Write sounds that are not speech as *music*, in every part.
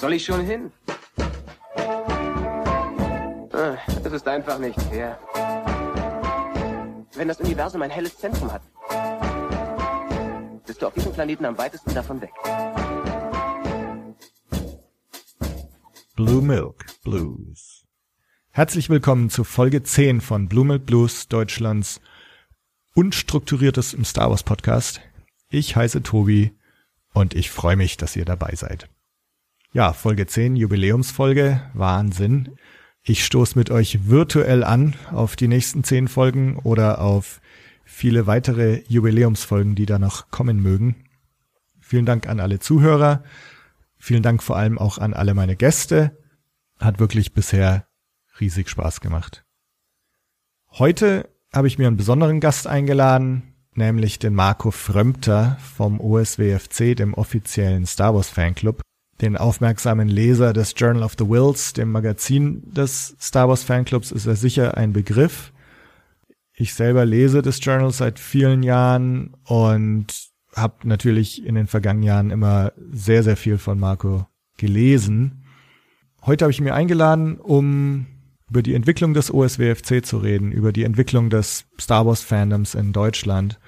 soll ich schon hin? Ah, Es ist einfach nicht fair. Wenn das Universum ein helles Zentrum hat, bist du auf diesem Planeten am weitesten davon weg. Blue Milk Blues. Herzlich willkommen zu Folge 10 von Blue Milk Blues, Deutschlands unstrukturiertes im Star Wars Podcast. Ich heiße Tobi und ich freue mich, dass ihr dabei seid. Ja, Folge 10, Jubiläumsfolge, Wahnsinn. Ich stoße mit euch virtuell an auf die nächsten 10 Folgen oder auf viele weitere Jubiläumsfolgen, die da noch kommen mögen. Vielen Dank an alle Zuhörer. Vielen Dank vor allem auch an alle meine Gäste. Hat wirklich bisher riesig Spaß gemacht. Heute habe ich mir einen besonderen Gast eingeladen, nämlich den Marco Frömter vom OSWFC, dem offiziellen Star Wars Fanclub. Den aufmerksamen Leser des Journal of the Wills, dem Magazin des Star Wars Fanclubs, ist er sicher ein Begriff. Ich selber lese das Journal seit vielen Jahren und habe natürlich in den vergangenen Jahren immer sehr, sehr viel von Marco gelesen. Heute habe ich mir eingeladen, um über die Entwicklung des OSWFC zu reden, über die Entwicklung des Star Wars Fandoms in Deutschland.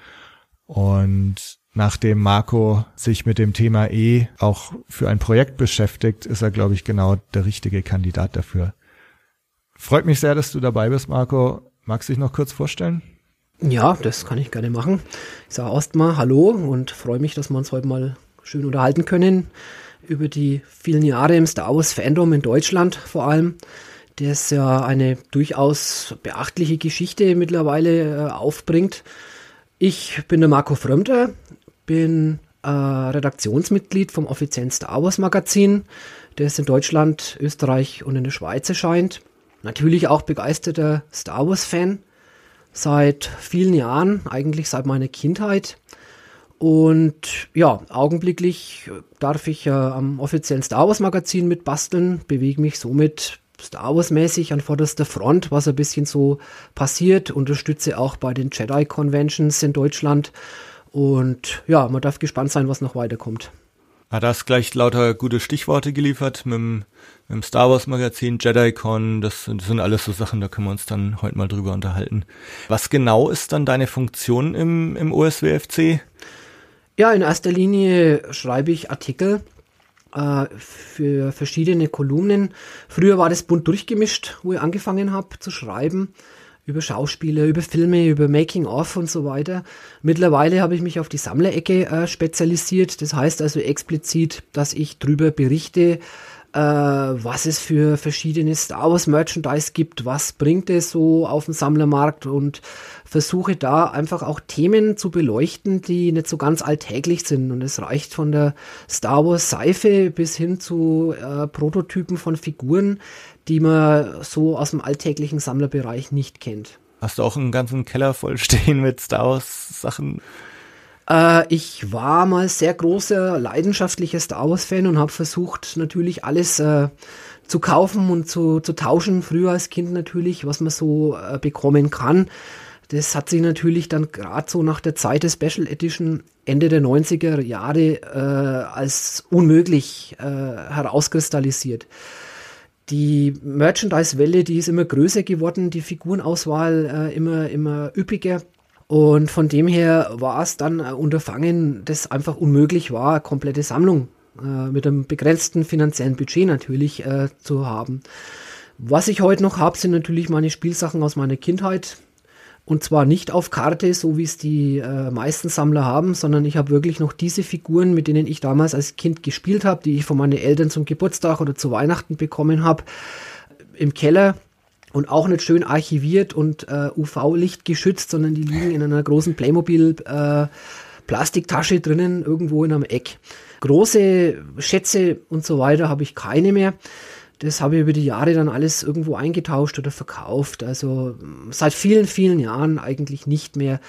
Und nachdem Marco sich mit dem Thema E auch für ein Projekt beschäftigt, ist er, glaube ich, genau der richtige Kandidat dafür. Freut mich sehr, dass du dabei bist, Marco. Magst du dich noch kurz vorstellen? Ja, das kann ich gerne machen. Ich sage erstmal Hallo und freue mich, dass wir uns heute mal schön unterhalten können über die vielen Jahre im Star Wars Fandom in Deutschland vor allem. Das ja eine durchaus beachtliche Geschichte mittlerweile äh, aufbringt. Ich bin der Marco Frömter, bin äh, Redaktionsmitglied vom offiziellen Star Wars Magazin, das in Deutschland, Österreich und in der Schweiz erscheint. Natürlich auch begeisterter Star Wars Fan seit vielen Jahren, eigentlich seit meiner Kindheit. Und ja, augenblicklich darf ich äh, am offiziellen Star Wars Magazin mitbasteln, bewege mich somit Star Wars mäßig an vorderster Front, was ein bisschen so passiert, unterstütze auch bei den Jedi Conventions in Deutschland. Und ja, man darf gespannt sein, was noch weiterkommt. Hat das gleich lauter gute Stichworte geliefert mit dem, mit dem Star Wars Magazin, JediCon, das, das sind alles so Sachen, da können wir uns dann heute mal drüber unterhalten. Was genau ist dann deine Funktion im, im OSWFC? Ja, in erster Linie schreibe ich Artikel äh, für verschiedene Kolumnen. Früher war das bunt durchgemischt, wo ich angefangen habe zu schreiben über Schauspieler, über Filme, über Making-of und so weiter. Mittlerweile habe ich mich auf die Sammlerecke äh, spezialisiert. Das heißt also explizit, dass ich drüber berichte, äh, was es für verschiedene Star Wars Merchandise gibt, was bringt es so auf dem Sammlermarkt und versuche da einfach auch Themen zu beleuchten, die nicht so ganz alltäglich sind. Und es reicht von der Star Wars Seife bis hin zu äh, Prototypen von Figuren, die man so aus dem alltäglichen Sammlerbereich nicht kennt. Hast du auch einen ganzen Keller voll stehen mit Star Wars Sachen? Äh, ich war mal sehr großer, leidenschaftlicher Star Wars-Fan und habe versucht, natürlich alles äh, zu kaufen und zu, zu tauschen, früher als Kind natürlich, was man so äh, bekommen kann. Das hat sich natürlich dann gerade so nach der Zeit der Special Edition Ende der 90er Jahre äh, als unmöglich äh, herauskristallisiert. Die Merchandise-Welle, die ist immer größer geworden, die Figurenauswahl äh, immer, immer üppiger. Und von dem her war es dann ein Unterfangen, das einfach unmöglich war, eine komplette Sammlung äh, mit einem begrenzten finanziellen Budget natürlich äh, zu haben. Was ich heute noch habe, sind natürlich meine Spielsachen aus meiner Kindheit. Und zwar nicht auf Karte, so wie es die äh, meisten Sammler haben, sondern ich habe wirklich noch diese Figuren, mit denen ich damals als Kind gespielt habe, die ich von meinen Eltern zum Geburtstag oder zu Weihnachten bekommen habe, im Keller und auch nicht schön archiviert und äh, UV-Licht geschützt, sondern die liegen in einer großen Playmobil äh, Plastiktasche drinnen irgendwo in einem Eck. Große Schätze und so weiter habe ich keine mehr. Das habe ich über die Jahre dann alles irgendwo eingetauscht oder verkauft. Also seit vielen, vielen Jahren eigentlich nicht mehr.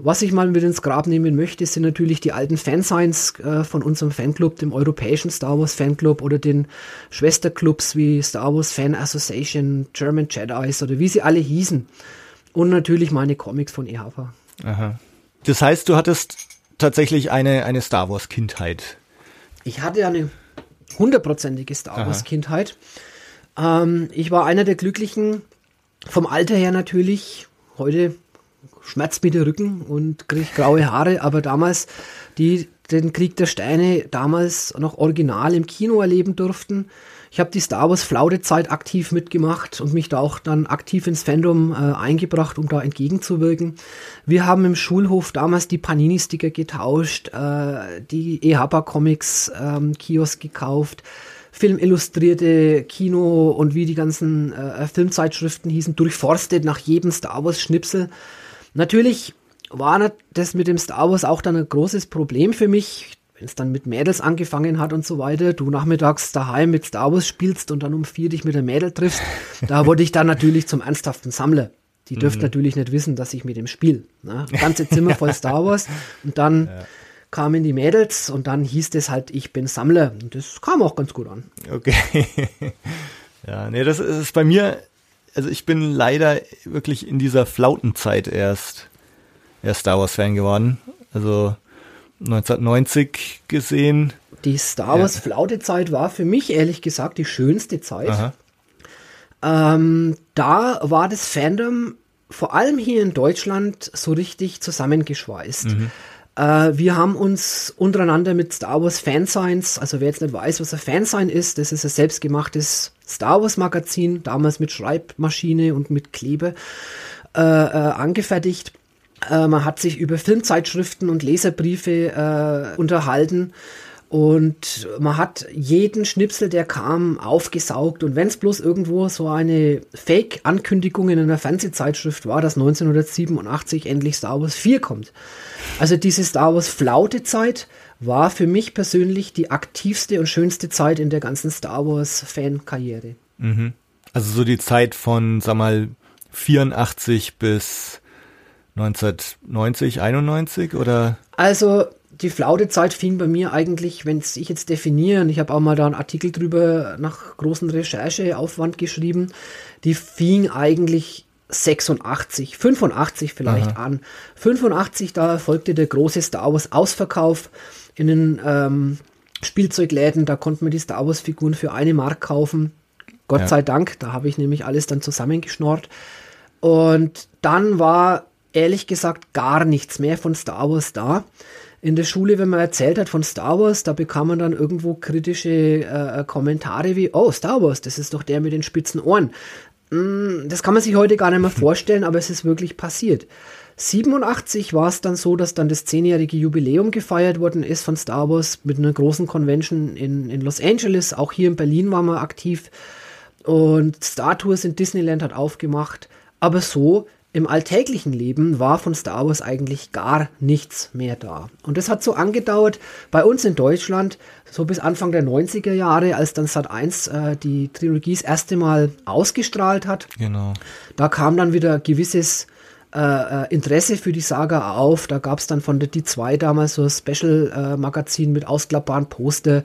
Was ich mal mit ins Grab nehmen möchte, sind natürlich die alten Fansigns äh, von unserem Fanclub, dem europäischen Star Wars Fanclub oder den Schwesterclubs wie Star Wars Fan Association, German Jedis oder wie sie alle hießen. Und natürlich meine Comics von EHFA. Aha. Das heißt, du hattest tatsächlich eine, eine Star Wars Kindheit. Ich hatte eine hundertprozentige Star Wars Kindheit. Ähm, ich war einer der Glücklichen, vom Alter her natürlich, heute der Rücken und kriege graue Haare, aber damals, die den Krieg der Steine damals noch original im Kino erleben durften. Ich habe die Star Wars Flaudezeit aktiv mitgemacht und mich da auch dann aktiv ins Fandom äh, eingebracht, um da entgegenzuwirken. Wir haben im Schulhof damals die Panini-Sticker getauscht, äh, die EHPA Comics ähm, Kiosk gekauft, Filmillustrierte Kino und wie die ganzen äh, Filmzeitschriften hießen, durchforstet nach jedem Star Wars Schnipsel. Natürlich war das mit dem Star Wars auch dann ein großes Problem für mich wenn es dann mit Mädels angefangen hat und so weiter, du nachmittags daheim mit Star Wars spielst und dann um vier dich mit der Mädel triffst, da *laughs* wurde ich dann natürlich zum ernsthaften Sammler. Die dürft mhm. natürlich nicht wissen, dass ich mit dem spiel. Ne? Ganze Zimmer voll *laughs* Star Wars und dann ja. kamen die Mädels und dann hieß es halt, ich bin Sammler und das kam auch ganz gut an. Okay. *laughs* ja, nee, das ist bei mir, also ich bin leider wirklich in dieser Flautenzeit erst, erst Star Wars Fan geworden. Also 1990 gesehen. Die Star Wars. Flautezeit war für mich ehrlich gesagt die schönste Zeit. Ähm, da war das Fandom vor allem hier in Deutschland so richtig zusammengeschweißt. Mhm. Äh, wir haben uns untereinander mit Star Wars Fansigns, also wer jetzt nicht weiß, was ein Fansign ist, das ist ein selbstgemachtes Star Wars Magazin, damals mit Schreibmaschine und mit Klebe äh, äh, angefertigt. Äh, man hat sich über Filmzeitschriften und Leserbriefe äh, unterhalten. Und man hat jeden Schnipsel, der kam, aufgesaugt. Und wenn es bloß irgendwo so eine Fake-Ankündigung in einer Fernsehzeitschrift war, dass 1987 endlich Star Wars 4 kommt. Also diese Star Wars Flaute-Zeit war für mich persönlich die aktivste und schönste Zeit in der ganzen Star Wars-Fan-Karriere. Mhm. Also so die Zeit von, sag mal, 84 bis 1990, 91 oder? Also die Flaudezeit fing bei mir eigentlich, wenn ich jetzt definiere, und ich habe auch mal da einen Artikel drüber nach großen Rechercheaufwand geschrieben, die fing eigentlich 86, 85 vielleicht Aha. an. 85, da erfolgte der große Star Wars Ausverkauf in den ähm, Spielzeugläden, da konnte man die Star Wars Figuren für eine Mark kaufen. Gott ja. sei Dank, da habe ich nämlich alles dann zusammengeschnort. Und dann war ehrlich gesagt gar nichts mehr von Star Wars da. In der Schule, wenn man erzählt hat von Star Wars, da bekam man dann irgendwo kritische äh, Kommentare wie, oh, Star Wars, das ist doch der mit den spitzen Ohren. Mm, das kann man sich heute gar nicht mehr *laughs* vorstellen, aber es ist wirklich passiert. 87 war es dann so, dass dann das zehnjährige Jubiläum gefeiert worden ist von Star Wars mit einer großen Convention in, in Los Angeles. Auch hier in Berlin waren wir aktiv. Und Star Tours in Disneyland hat aufgemacht. Aber so im alltäglichen Leben war von Star Wars eigentlich gar nichts mehr da. Und das hat so angedauert bei uns in Deutschland, so bis Anfang der 90er Jahre, als dann Sat 1 äh, die Trilogie das erste Mal ausgestrahlt hat. Genau. Da kam dann wieder gewisses äh, äh, Interesse für die Saga auf. Da gab es dann von der D2 damals so ein Special-Magazin äh, mit ausklappbaren Poster.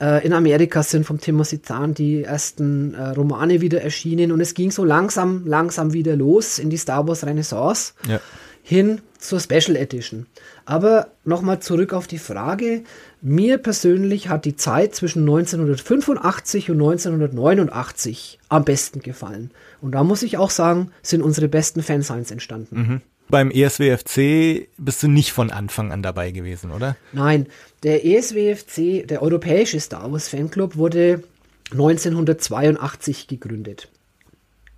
Äh, in Amerika sind vom Timothy Zahn die ersten äh, Romane wieder erschienen und es ging so langsam, langsam wieder los in die Star Wars Renaissance ja. hin zur Special Edition. Aber nochmal zurück auf die Frage. Mir persönlich hat die Zeit zwischen 1985 und 1989 am besten gefallen. Und da muss ich auch sagen, sind unsere besten Fansigns entstanden. Mhm. Beim ESWFC bist du nicht von Anfang an dabei gewesen, oder? Nein, der ESWFC, der Europäische Star Wars Fanclub, wurde 1982 gegründet.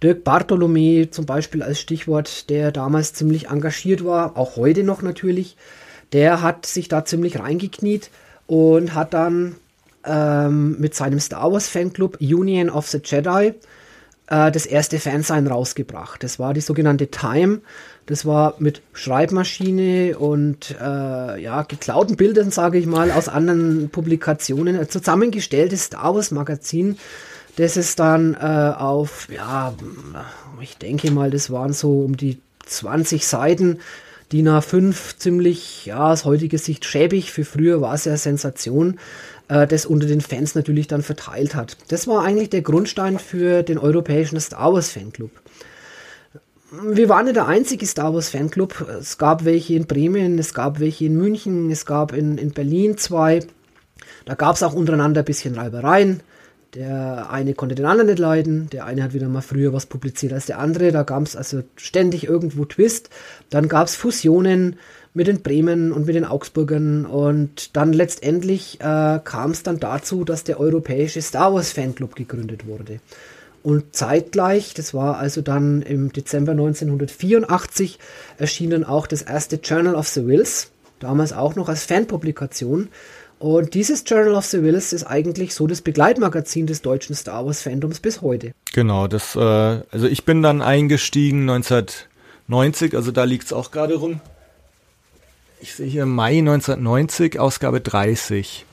Dirk Bartholomä zum Beispiel als Stichwort, der damals ziemlich engagiert war, auch heute noch natürlich, der hat sich da ziemlich reingekniet und hat dann ähm, mit seinem Star Wars Fanclub Union of the Jedi äh, das erste Fansign rausgebracht. Das war die sogenannte Time. Das war mit Schreibmaschine und äh, ja, geklauten Bildern, sage ich mal, aus anderen Publikationen. Ein zusammengestelltes Star Wars Magazin, das ist dann äh, auf, ja, ich denke mal, das waren so um die 20 Seiten. DIN A5 ziemlich, ja, aus heutiger Sicht schäbig. Für früher war es ja Sensation äh, das unter den Fans natürlich dann verteilt hat. Das war eigentlich der Grundstein für den europäischen Star Wars Fanclub. Wir waren nicht der einzige Star Wars Fanclub. Es gab welche in Bremen, es gab welche in München, es gab in, in Berlin zwei. Da gab es auch untereinander ein bisschen Reibereien. Der eine konnte den anderen nicht leiden, der eine hat wieder mal früher was publiziert als der andere. Da gab es also ständig irgendwo Twist. Dann gab es Fusionen mit den Bremen und mit den Augsburgern und dann letztendlich äh, kam es dann dazu, dass der europäische Star Wars Fanclub gegründet wurde. Und zeitgleich, das war also dann im Dezember 1984, erschien dann auch das erste Journal of the Wills, damals auch noch als Fanpublikation. Und dieses Journal of the Wills ist eigentlich so das Begleitmagazin des deutschen Star Wars Fandoms bis heute. Genau, das, äh, also ich bin dann eingestiegen 1990, also da liegt es auch gerade rum. Ich sehe hier Mai 1990, Ausgabe 30.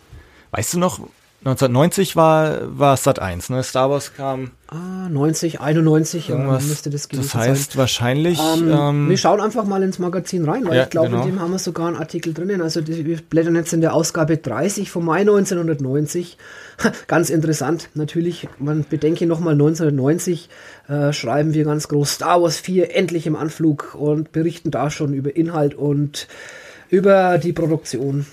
Weißt du noch, 1990 war, war Sat 1, ne? Star Wars kam. Ah, 90, 91, ja, müsste das gewesen Das heißt sein. wahrscheinlich. Ähm, ähm, wir schauen einfach mal ins Magazin rein, weil ja, ich glaube, genau. in dem haben wir sogar einen Artikel drinnen. Also die, wir blättern jetzt in der Ausgabe 30 vom Mai 1990. *laughs* ganz interessant, natürlich. Man bedenke nochmal 1990 äh, schreiben wir ganz groß Star Wars 4 endlich im Anflug und berichten da schon über Inhalt und über die Produktion.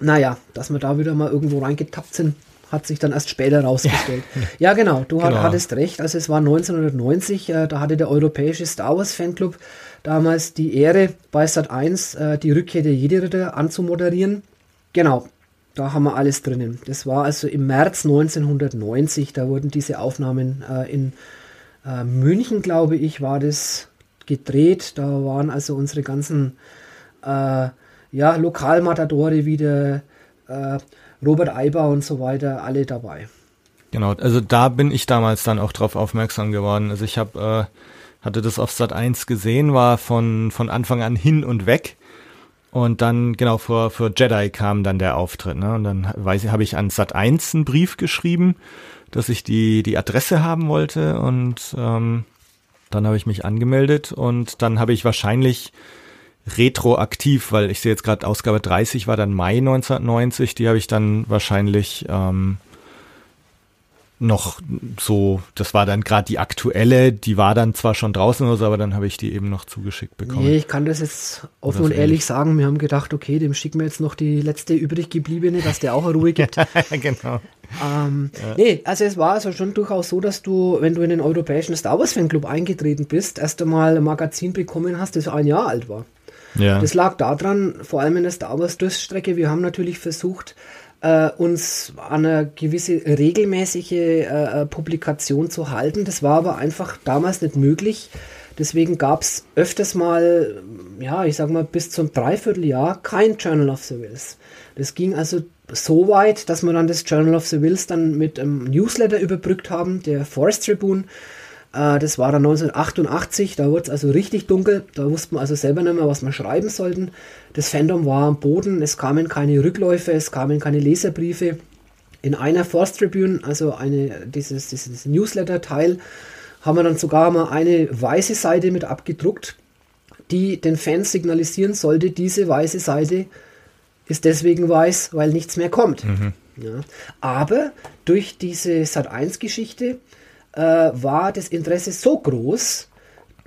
Naja, dass wir da wieder mal irgendwo reingetappt sind, hat sich dann erst später rausgestellt. Ja, *laughs* ja genau, du genau. hattest recht. Also es war 1990, äh, da hatte der europäische Star Wars Fanclub damals die Ehre, bei Sat 1 äh, die Rückkehr der Jedi-Ritter anzumoderieren. Genau, da haben wir alles drinnen. Das war also im März 1990, da wurden diese Aufnahmen äh, in äh, München, glaube ich, war das gedreht. Da waren also unsere ganzen äh, ja, Lokalmatadore wieder äh, Robert Eiber und so weiter, alle dabei. Genau, also da bin ich damals dann auch drauf aufmerksam geworden. Also ich habe äh, hatte das auf Sat 1 gesehen, war von von Anfang an hin und weg. Und dann, genau, vor, vor Jedi kam dann der Auftritt, ne? Und dann habe ich an Sat 1 einen Brief geschrieben, dass ich die, die Adresse haben wollte und ähm, dann habe ich mich angemeldet und dann habe ich wahrscheinlich retroaktiv, weil ich sehe jetzt gerade Ausgabe 30 war dann Mai 1990, die habe ich dann wahrscheinlich ähm, noch so, das war dann gerade die aktuelle, die war dann zwar schon draußen oder so, aber dann habe ich die eben noch zugeschickt bekommen. Nee, ich kann das jetzt offen und ehrlich sagen, wir haben gedacht, okay, dem schicken wir jetzt noch die letzte übrig gebliebene, dass der auch eine Ruhe gibt. *laughs* genau. Ähm, ja. Nee, also es war also schon durchaus so, dass du, wenn du in den europäischen Star Wars Fanclub eingetreten bist, erst einmal ein Magazin bekommen hast, das ein Jahr alt war. Ja. Das lag daran, vor allem in der Star Wars Durststrecke, wir haben natürlich versucht, äh, uns an eine gewisse regelmäßige äh, Publikation zu halten. Das war aber einfach damals nicht möglich. Deswegen gab es öfters mal, ja, ich sag mal, bis zum Dreivierteljahr kein Journal of the Wills. Das ging also so weit, dass wir dann das Journal of the Wills dann mit einem Newsletter überbrückt haben, der Forest Tribune. Äh, das war dann 1988, da wurde es also richtig dunkel, da wussten wir also selber nicht mehr, was wir schreiben sollten. Das Fandom war am Boden, es kamen keine Rückläufe, es kamen keine Leserbriefe. In einer Force Tribune, also eine, dieses, dieses Newsletter-Teil, haben wir dann sogar mal eine weiße Seite mit abgedruckt, die den Fans signalisieren sollte, diese weiße Seite ist deswegen weiß, weil nichts mehr kommt. Mhm. Ja. Aber durch diese Sat1-Geschichte äh, war das Interesse so groß,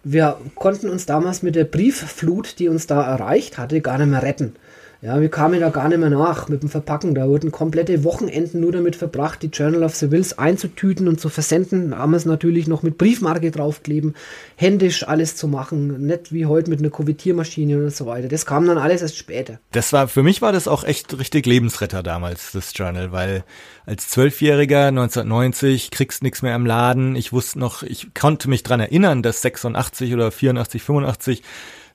wir konnten uns damals mit der Briefflut, die uns da erreicht hatte, gar nicht mehr retten. Ja, wir kamen da gar nicht mehr nach mit dem Verpacken. Da wurden komplette Wochenenden nur damit verbracht, die Journal of the Wills einzutüten und zu versenden. Damals natürlich noch mit Briefmarke draufkleben, händisch alles zu machen, nicht wie heute mit einer Kuvertiermaschine und so weiter. Das kam dann alles erst später. Das war, für mich war das auch echt richtig Lebensretter damals, das Journal, weil als Zwölfjähriger 1990 kriegst nix mehr im Laden. Ich wusste noch, ich konnte mich dran erinnern, dass 86 oder 84, 85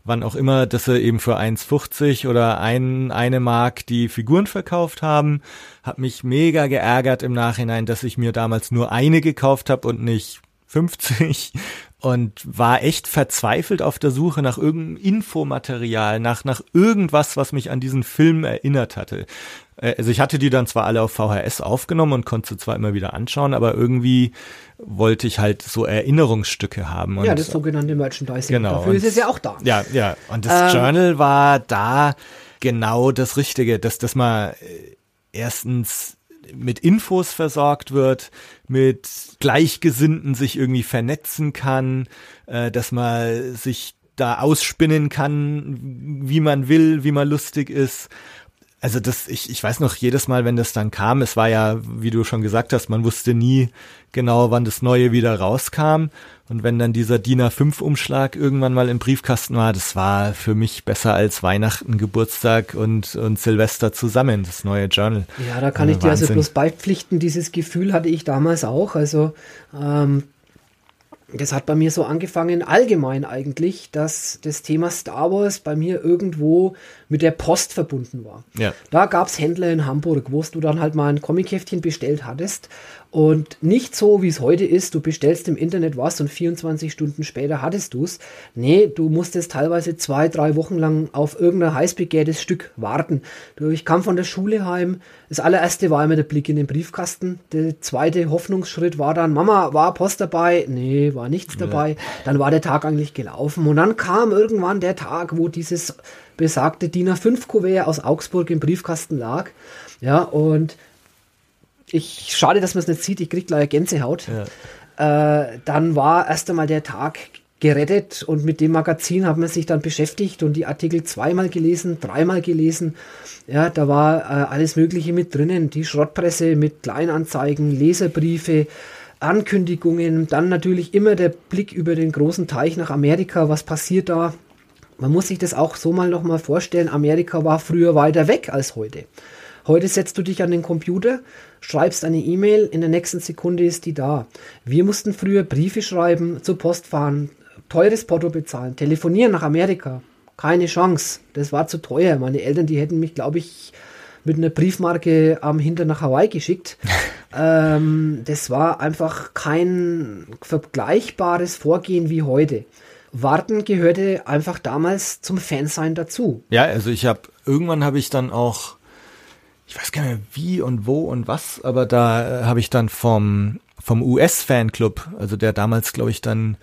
wann auch immer, dass sie eben für 1,50 oder ein, eine Mark die Figuren verkauft haben. Hab mich mega geärgert im Nachhinein, dass ich mir damals nur eine gekauft habe und nicht 50 und war echt verzweifelt auf der Suche nach irgendeinem Infomaterial, nach, nach irgendwas, was mich an diesen Film erinnert hatte. Äh, also ich hatte die dann zwar alle auf VHS aufgenommen und konnte sie zwar immer wieder anschauen, aber irgendwie wollte ich halt so Erinnerungsstücke haben. ja, das sogenannte Merchandising. Genau. Dafür ist es ja auch da. Ja, ja. Und das ähm, Journal war da genau das Richtige, dass, dass man äh, erstens mit Infos versorgt wird, mit Gleichgesinnten sich irgendwie vernetzen kann, äh, dass man sich da ausspinnen kann, wie man will, wie man lustig ist also das, ich, ich weiß noch jedes Mal, wenn das dann kam, es war ja, wie du schon gesagt hast, man wusste nie genau, wann das Neue wieder rauskam. Und wenn dann dieser DIN A5-Umschlag irgendwann mal im Briefkasten war, das war für mich besser als Weihnachten, Geburtstag und, und Silvester zusammen, das neue Journal. Ja, da kann äh, ich dir also bloß beipflichten, dieses Gefühl hatte ich damals auch. Also ähm, das hat bei mir so angefangen, allgemein eigentlich, dass das Thema Star Wars bei mir irgendwo mit der Post verbunden war. Ja. Da gab es Händler in Hamburg, wo du dann halt mal ein Comicheftchen bestellt hattest und nicht so, wie es heute ist, du bestellst im Internet was und 24 Stunden später hattest du es. Nee, du musstest teilweise zwei, drei Wochen lang auf irgendein heiß begehrtes Stück warten. Ich kam von der Schule heim. Das allererste war immer der Blick in den Briefkasten. Der zweite Hoffnungsschritt war dann, Mama, war Post dabei? Nee, war nichts dabei. Ja. Dann war der Tag eigentlich gelaufen. Und dann kam irgendwann der Tag, wo dieses besagte DIN A5-Kuvert aus Augsburg im Briefkasten lag. Ja, und ich, schade, dass man es nicht sieht, ich krieg gleich Gänsehaut. Ja. Äh, dann war erst einmal der Tag gerettet und mit dem Magazin hat man sich dann beschäftigt und die Artikel zweimal gelesen, dreimal gelesen. Ja, da war äh, alles Mögliche mit drinnen. Die Schrottpresse mit Kleinanzeigen, Leserbriefe, Ankündigungen, dann natürlich immer der Blick über den großen Teich nach Amerika. Was passiert da? Man muss sich das auch so mal nochmal vorstellen. Amerika war früher weiter weg als heute. Heute setzt du dich an den Computer, schreibst eine E-Mail, in der nächsten Sekunde ist die da. Wir mussten früher Briefe schreiben, zur Post fahren, teures Porto bezahlen, telefonieren nach Amerika. Keine Chance. Das war zu teuer. Meine Eltern, die hätten mich, glaube ich, mit einer Briefmarke am Hintern nach Hawaii geschickt. *laughs* ähm, das war einfach kein vergleichbares Vorgehen wie heute. Warten gehörte einfach damals zum Fansein dazu. Ja, also ich habe irgendwann habe ich dann auch ich weiß gar nicht mehr wie und wo und was, aber da äh, habe ich dann vom, vom US-Fanclub, also der damals, glaube ich, dann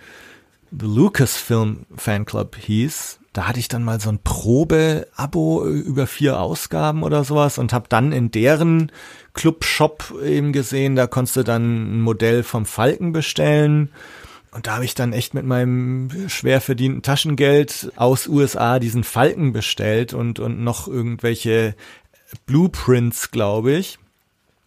The Lucasfilm Fanclub hieß, da hatte ich dann mal so ein Probe-Abo über vier Ausgaben oder sowas und habe dann in deren Club-Shop eben gesehen, da konntest du dann ein Modell vom Falken bestellen. Und da habe ich dann echt mit meinem schwer verdienten Taschengeld aus USA diesen Falken bestellt und, und noch irgendwelche Blueprints, glaube ich.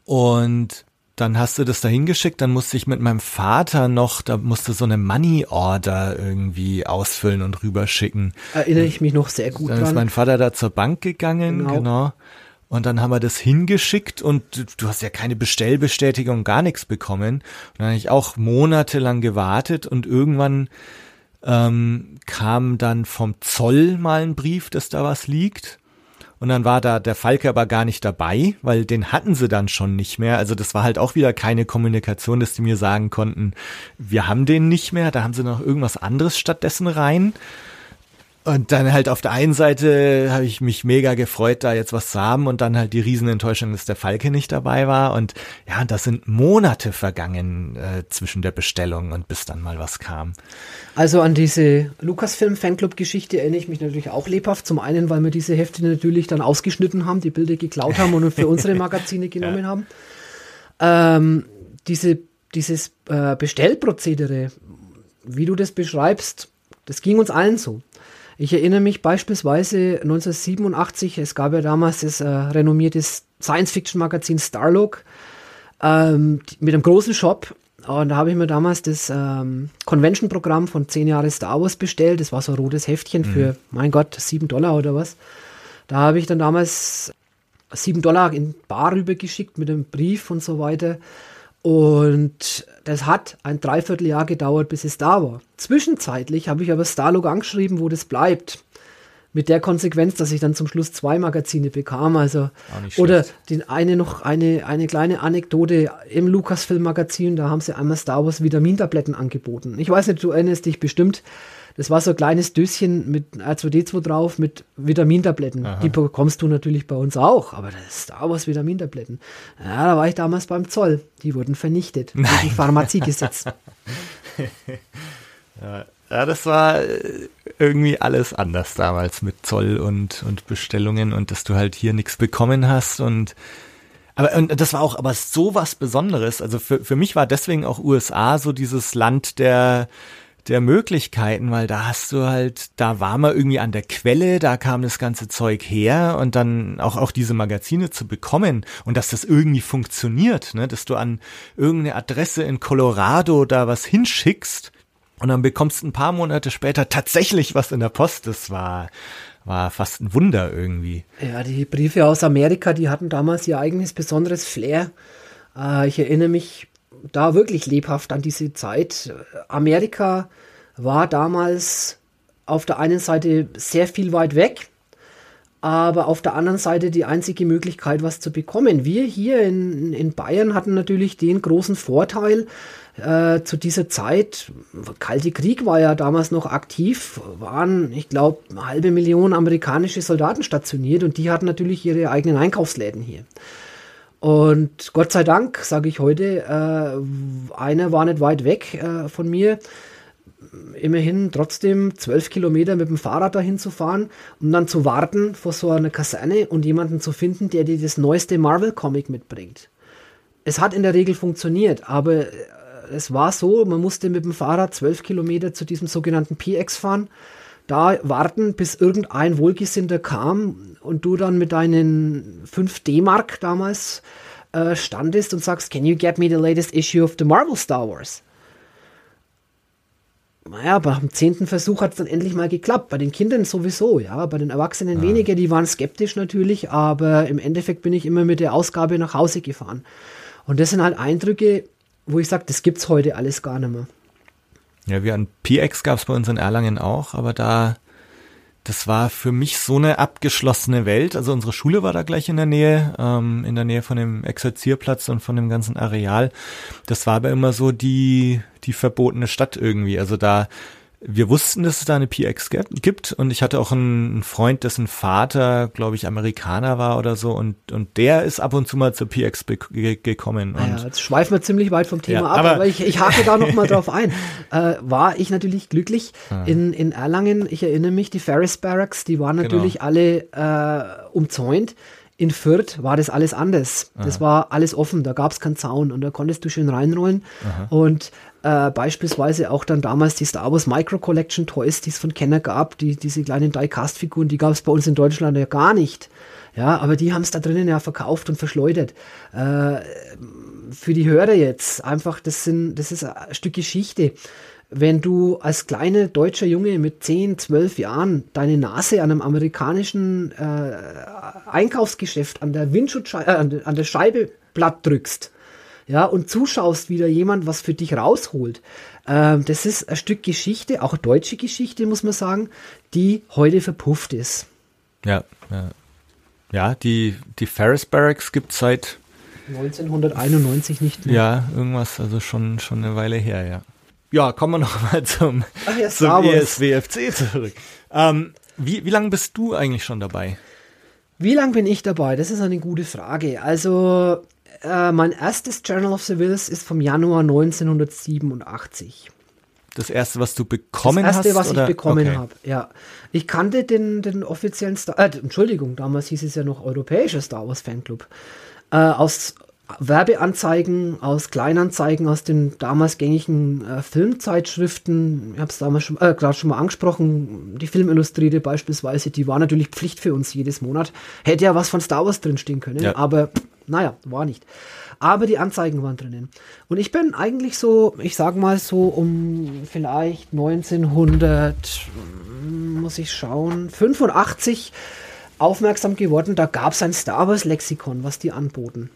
Und dann hast du das da hingeschickt, dann musste ich mit meinem Vater noch, da musste so eine Money Order irgendwie ausfüllen und rüberschicken. Erinnere ich mich noch sehr gut dann dran. Dann ist mein Vater da zur Bank gegangen, genau. genau. Und dann haben wir das hingeschickt und du hast ja keine Bestellbestätigung, gar nichts bekommen. Und dann habe ich auch monatelang gewartet und irgendwann ähm, kam dann vom Zoll mal ein Brief, dass da was liegt. Und dann war da der Falke aber gar nicht dabei, weil den hatten sie dann schon nicht mehr. Also das war halt auch wieder keine Kommunikation, dass die mir sagen konnten, wir haben den nicht mehr. Da haben sie noch irgendwas anderes stattdessen rein. Und dann halt auf der einen Seite habe ich mich mega gefreut, da jetzt was zu haben und dann halt die Riesenenttäuschung, dass der Falke nicht dabei war. Und ja, das sind Monate vergangen äh, zwischen der Bestellung und bis dann mal was kam. Also an diese Lucasfilm-Fanclub-Geschichte erinnere ich mich natürlich auch lebhaft. Zum einen, weil wir diese Hefte natürlich dann ausgeschnitten haben, die Bilder geklaut haben und für unsere *laughs* Magazine genommen ja. haben. Ähm, diese, dieses äh, Bestellprozedere, wie du das beschreibst, das ging uns allen so. Ich erinnere mich beispielsweise 1987, es gab ja damals das äh, renommierte Science-Fiction-Magazin Starlog ähm, mit einem großen Shop. Und da habe ich mir damals das ähm, Convention-Programm von 10 Jahre Star Wars bestellt. Das war so ein rotes Heftchen mhm. für, mein Gott, 7 Dollar oder was. Da habe ich dann damals 7 Dollar in Bar rübergeschickt mit einem Brief und so weiter. Und das hat ein Dreivierteljahr gedauert, bis es da war. Zwischenzeitlich habe ich aber Starlog angeschrieben, wo das bleibt. Mit der Konsequenz, dass ich dann zum Schluss zwei Magazine bekam. Also, oder den eine noch eine, eine kleine Anekdote im Lucasfilm-Magazin, da haben sie einmal Star Wars Vitamintabletten angeboten. Ich weiß nicht, du erinnerst dich bestimmt. Das war so ein kleines Döschen mit R2D2 drauf mit Vitamintabletten. Aha. Die bekommst du natürlich bei uns auch, aber das ist Star Wars Vitamintabletten. Ja, da war ich damals beim Zoll. Die wurden vernichtet Nein. durch Pharmaziegesetz. *laughs* ja, ja, das war äh, irgendwie alles anders damals mit Zoll und, und Bestellungen und dass du halt hier nichts bekommen hast und aber und das war auch aber so was Besonderes. Also für, für mich war deswegen auch USA so dieses Land der der Möglichkeiten, weil da hast du halt, da war man irgendwie an der Quelle, da kam das ganze Zeug her und dann auch, auch diese Magazine zu bekommen und dass das irgendwie funktioniert, ne, dass du an irgendeine Adresse in Colorado da was hinschickst und dann bekommst ein paar Monate später tatsächlich was in der Post. Das war, war fast ein Wunder irgendwie. Ja, die Briefe aus Amerika, die hatten damals ihr eigenes besonderes Flair. Äh, ich erinnere mich da wirklich lebhaft an diese Zeit. Amerika war damals auf der einen Seite sehr viel weit weg, aber auf der anderen Seite die einzige Möglichkeit, was zu bekommen. Wir hier in, in Bayern hatten natürlich den großen Vorteil, äh, zu dieser Zeit, Kalte Krieg war ja damals noch aktiv, waren, ich glaube, eine halbe Million amerikanische Soldaten stationiert und die hatten natürlich ihre eigenen Einkaufsläden hier. Und Gott sei Dank, sage ich heute, äh, einer war nicht weit weg äh, von mir. Immerhin trotzdem zwölf Kilometer mit dem Fahrrad dahin zu fahren und dann zu warten vor so einer Kaserne und jemanden zu finden, der dir das neueste Marvel-Comic mitbringt. Es hat in der Regel funktioniert, aber äh, es war so, man musste mit dem Fahrrad zwölf Kilometer zu diesem sogenannten PX fahren da warten, bis irgendein Wohlgesinnter kam und du dann mit deinen 5 D-Mark damals äh, standest und sagst, can you get me the latest issue of the Marvel Star Wars? Naja, beim zehnten Versuch hat es dann endlich mal geklappt. Bei den Kindern sowieso, ja. Bei den Erwachsenen ja. weniger, die waren skeptisch natürlich, aber im Endeffekt bin ich immer mit der Ausgabe nach Hause gefahren. Und das sind halt Eindrücke, wo ich sage, das gibt's heute alles gar nicht mehr. Ja, wie an PX gab es bei uns in Erlangen auch, aber da, das war für mich so eine abgeschlossene Welt. Also unsere Schule war da gleich in der Nähe, ähm, in der Nähe von dem Exerzierplatz und von dem ganzen Areal. Das war aber immer so die, die verbotene Stadt irgendwie. Also da wir wussten, dass es da eine PX gibt und ich hatte auch einen Freund, dessen Vater, glaube ich, Amerikaner war oder so und, und der ist ab und zu mal zur PX gekommen. Und ja, jetzt schweifen wir ziemlich weit vom Thema ja, ab, aber, aber, ich, ich hake da nochmal *laughs* drauf ein. Äh, war ich natürlich glücklich ah. in, in Erlangen, ich erinnere mich, die Ferris Barracks, die waren genau. natürlich genau. alle äh, umzäunt. In Fürth war das alles anders. Aha. Das war alles offen, da gab es keinen Zaun und da konntest du schön reinrollen. Aha. Und äh, beispielsweise auch dann damals die Star Wars Micro Collection Toys, die es von Kenner gab, die, diese kleinen Die-Cast-Figuren, die gab es bei uns in Deutschland ja gar nicht. Ja, aber die haben es da drinnen ja verkauft und verschleudert. Äh, für die Hörer jetzt einfach, das sind, das ist ein Stück Geschichte wenn du als kleiner deutscher Junge mit 10, 12 Jahren deine Nase an einem amerikanischen äh, Einkaufsgeschäft an der Windschutzscheibe, äh, an, der Scheibe platt drückst, ja, und zuschaust, wie da jemand was für dich rausholt. Ähm, das ist ein Stück Geschichte, auch deutsche Geschichte, muss man sagen, die heute verpufft ist. Ja, ja. Ja, die, die Ferris Barracks gibt es seit 1991 nicht mehr. Ja, irgendwas, also schon, schon eine Weile her, ja. Ja, kommen wir *laughs* noch mal zum, ja, zum ESWFC zurück. Ähm, wie wie lange bist du eigentlich schon dabei? Wie lange bin ich dabei? Das ist eine gute Frage. Also, äh, mein erstes Journal of the Wills ist vom Januar 1987. Das erste, was du bekommen hast? Das erste, hast, was oder? ich bekommen okay. habe, ja. Ich kannte den, den offiziellen Star, äh, Entschuldigung, damals hieß es ja noch Europäischer Star Wars Fanclub. Äh, aus Werbeanzeigen aus Kleinanzeigen aus den damals gängigen äh, Filmzeitschriften. Ich habe es damals schon, äh, gerade schon mal angesprochen. Die Filmillustrierte beispielsweise, die war natürlich Pflicht für uns jedes Monat. Hätte ja was von Star Wars drinstehen können, ja. aber naja, war nicht. Aber die Anzeigen waren drinnen. Und ich bin eigentlich so, ich sag mal so um vielleicht 1900, muss ich schauen, 85 aufmerksam geworden. Da gab es ein Star Wars Lexikon, was die anboten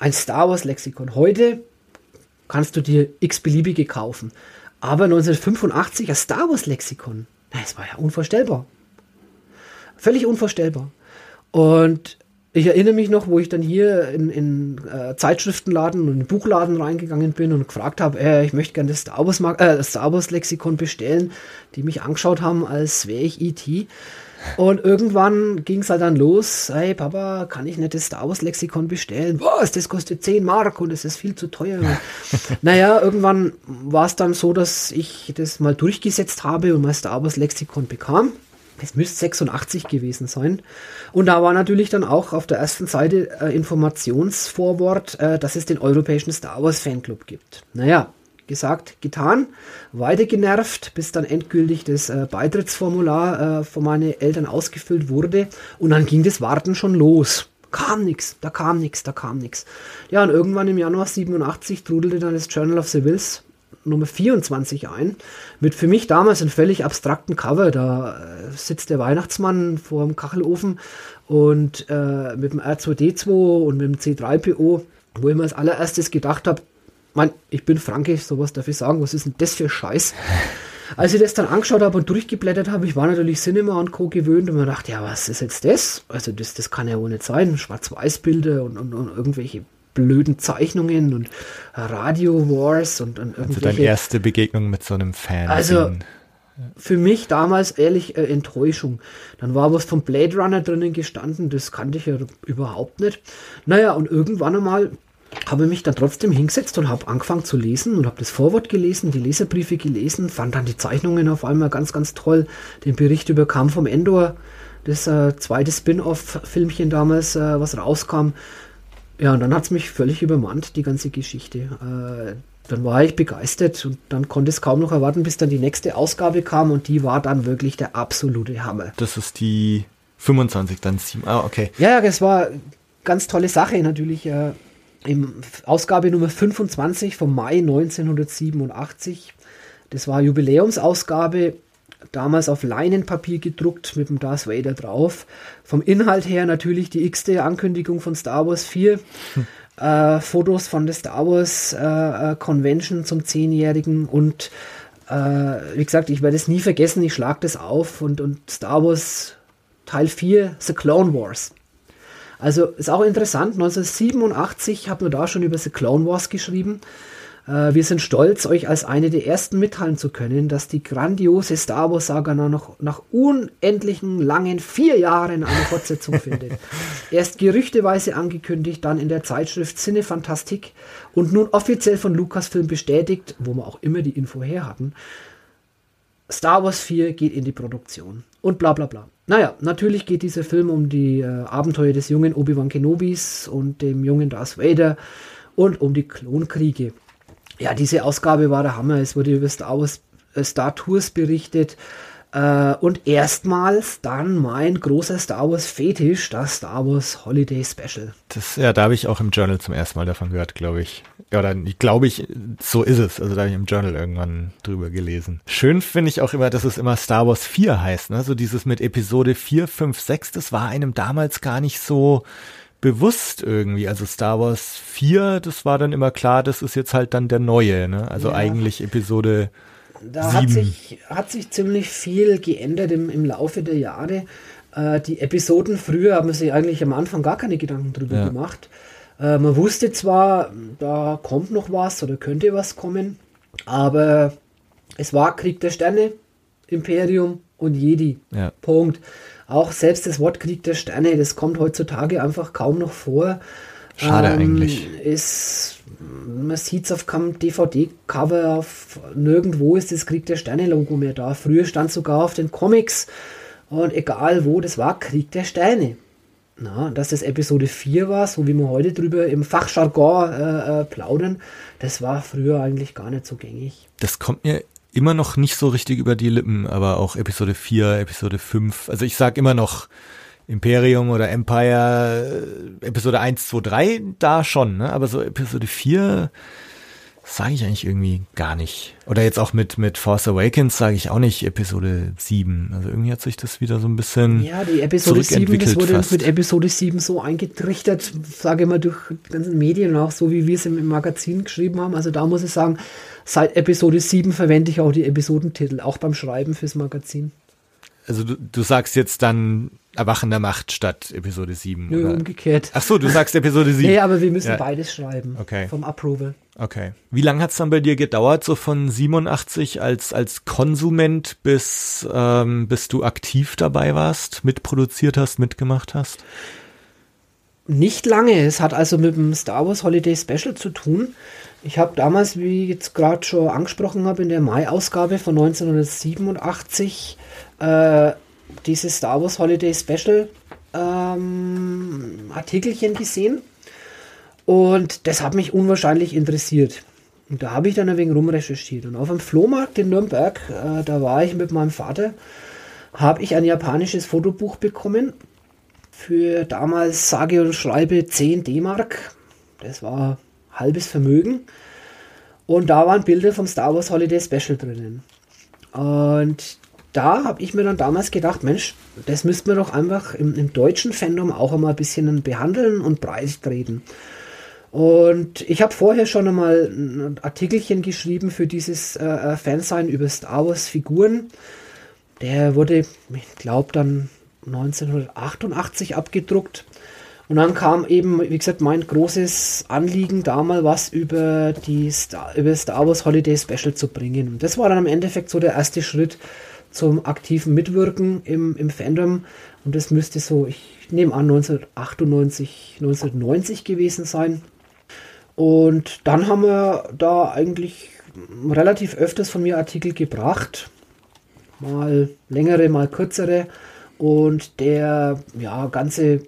ein Star Wars Lexikon. Heute kannst du dir x-beliebige kaufen. Aber 1985 ein Star Wars Lexikon, das war ja unvorstellbar. Völlig unvorstellbar. Und ich erinnere mich noch, wo ich dann hier in, in äh, Zeitschriftenladen und in Buchladen reingegangen bin und gefragt habe, äh, ich möchte gerne das Star Wars, äh, Star Wars Lexikon bestellen, die mich angeschaut haben, als wäre ich E.T. Und irgendwann ging es halt dann los, hey Papa, kann ich nicht das Star Wars Lexikon bestellen? Was, das kostet 10 Mark und es ist viel zu teuer. *laughs* naja, irgendwann war es dann so, dass ich das mal durchgesetzt habe und mein Star Wars Lexikon bekam. Es müsste 86 gewesen sein. Und da war natürlich dann auch auf der ersten Seite äh, Informationsvorwort, äh, dass es den europäischen Star Wars Fanclub gibt. Naja, gesagt, getan, weiter genervt, bis dann endgültig das äh, Beitrittsformular äh, von meinen Eltern ausgefüllt wurde und dann ging das Warten schon los. Kam nichts, da kam nichts, da kam nichts. Ja, und irgendwann im Januar 87 trudelte dann das Journal of the Wills Nummer 24 ein, mit für mich damals einem völlig abstrakten Cover. Da äh, sitzt der Weihnachtsmann vor dem Kachelofen und äh, mit dem R2D2 und mit dem C3PO, wo ich mir als allererstes gedacht habe, Mann, ich bin Franke, sowas darf ich sagen, was ist denn das für Scheiß? Als ich das dann angeschaut habe und durchgeblättert habe, ich war natürlich Cinema und Co. gewöhnt und mir dachte, ja, was ist jetzt das? Also das, das kann ja wohl nicht sein. Schwarz-Weiß-Bilder und, und, und irgendwelche blöden Zeichnungen und Radio Wars und, und irgendwelche. Also deine erste Begegnung mit so einem Fan. Also für mich damals ehrlich äh, Enttäuschung. Dann war was vom Blade Runner drinnen gestanden, das kannte ich ja überhaupt nicht. Naja, und irgendwann einmal habe ich mich dann trotzdem hingesetzt und habe angefangen zu lesen und habe das Vorwort gelesen, die Leserbriefe gelesen, fand dann die Zeichnungen auf einmal ganz, ganz toll. Den Bericht über Kampf vom Endor, das äh, zweite Spin-off-Filmchen damals, äh, was rauskam. Ja, und dann hat es mich völlig übermannt, die ganze Geschichte. Äh, dann war ich begeistert und dann konnte es kaum noch erwarten, bis dann die nächste Ausgabe kam und die war dann wirklich der absolute Hammer. Das ist die 25, dann 7. Ah, okay. Ja, das war ganz tolle Sache natürlich. Äh, Im Ausgabe Nummer 25 vom Mai 1987. Das war Jubiläumsausgabe, damals auf Leinenpapier gedruckt mit dem Darth Vader drauf. Vom Inhalt her natürlich die x-te Ankündigung von Star Wars 4. Hm äh, Fotos von der Star Wars äh, äh Convention zum Zehnjährigen und äh, wie gesagt, ich werde es nie vergessen, ich schlage das auf und, und Star Wars Teil 4, The Clone Wars. Also ist auch interessant, 1987 hat man da schon über The Clone Wars geschrieben. Äh, wir sind stolz, euch als eine der ersten mitteilen zu können, dass die grandiose Star Wars Saga noch nach unendlichen langen vier Jahren eine Fortsetzung *laughs* findet. Erst gerüchteweise angekündigt, dann in der Zeitschrift Cinefantastik und nun offiziell von Lucasfilm bestätigt, wo wir auch immer die Info her hatten. Star Wars 4 geht in die Produktion und bla bla bla. Naja, natürlich geht dieser Film um die äh, Abenteuer des jungen Obi-Wan Kenobis und dem jungen Darth Vader und um die Klonkriege ja, diese Ausgabe war der Hammer. Es wurde über Star Wars äh, Star Tours berichtet. Äh, und erstmals dann mein großer Star Wars Fetisch, das Star Wars Holiday Special. Das, ja, da habe ich auch im Journal zum ersten Mal davon gehört, glaube ich. Ja, dann glaube ich, so ist es. Also da habe ich im Journal irgendwann drüber gelesen. Schön finde ich auch immer, dass es immer Star Wars 4 heißt, ne? So dieses mit Episode 4, 5, 6, das war einem damals gar nicht so bewusst irgendwie. Also Star Wars 4, das war dann immer klar, das ist jetzt halt dann der neue, ne? Also ja. eigentlich Episode da 7. Hat sich, hat sich ziemlich viel geändert im, im Laufe der Jahre. Äh, die Episoden früher haben sich eigentlich am Anfang gar keine Gedanken drüber ja. gemacht. Äh, man wusste zwar, da kommt noch was oder könnte was kommen, aber es war Krieg der Sterne, Imperium und Jedi. Ja. Punkt. Auch selbst das Wort Krieg der Sterne, das kommt heutzutage einfach kaum noch vor. Schade ähm, eigentlich. Ist, man sieht es auf keinem DVD-Cover, nirgendwo ist das Krieg der Sterne-Logo mehr da. Früher stand sogar auf den Comics und egal wo, das war Krieg der Sterne. Na, dass das Episode 4 war, so wie wir heute drüber im Fachjargon äh, äh, plaudern, das war früher eigentlich gar nicht so gängig. Das kommt mir immer noch nicht so richtig über die Lippen, aber auch Episode 4, Episode 5. Also ich sag immer noch Imperium oder Empire, äh, Episode 1, 2, 3, da schon, ne? Aber so Episode 4 sage ich eigentlich irgendwie gar nicht. Oder jetzt auch mit, mit Force Awakens sage ich auch nicht Episode 7. Also irgendwie hat sich das wieder so ein bisschen. Ja, die Episode 7, das wurde fast. mit Episode 7 so eingetrichtert, sage ich mal, durch die ganzen Medien auch, so wie wir es im, Magazin geschrieben haben. Also da muss ich sagen, seit Episode 7 verwende ich auch die Episodentitel, auch beim Schreiben fürs Magazin. Also du, du sagst jetzt dann Erwachen der Macht statt Episode 7. Nö, oder? umgekehrt. Ach so, du sagst Episode 7. nee, *laughs* aber wir müssen ja. beides schreiben. Okay. Vom Approval. Okay. Wie lange hat es dann bei dir gedauert, so von 87 als, als Konsument bis, ähm, bis du aktiv dabei warst, mitproduziert hast, mitgemacht hast? Nicht lange. Es hat also mit dem Star Wars Holiday Special zu tun. Ich habe damals, wie ich jetzt gerade schon angesprochen habe, in der Mai-Ausgabe von 1987 äh, dieses Star Wars Holiday Special ähm, Artikelchen gesehen und das hat mich unwahrscheinlich interessiert. Und da habe ich dann ein wenig rumrecherchiert. Und auf dem Flohmarkt in Nürnberg, äh, da war ich mit meinem Vater, habe ich ein japanisches Fotobuch bekommen für damals sage und schreibe 10 D-Mark. Das war halbes Vermögen. Und da waren Bilder vom Star Wars Holiday Special drinnen. Und da habe ich mir dann damals gedacht, Mensch, das müsste man doch einfach im, im, deutschen Fandom auch einmal ein bisschen behandeln und breit treten. Und ich habe vorher schon einmal ein Artikelchen geschrieben für dieses äh, äh Fansign über Star Wars Figuren. Der wurde, ich glaube, dann 1988 abgedruckt. Und dann kam eben, wie gesagt, mein großes Anliegen, da mal was über die Star, über Star Wars Holiday Special zu bringen. Und das war dann im Endeffekt so der erste Schritt zum aktiven Mitwirken im, im Fandom. Und das müsste so, ich nehme an, 1998, 1990 gewesen sein. Und dann haben wir da eigentlich relativ öfters von mir Artikel gebracht. Mal längere, mal kürzere. Und der ja, ganze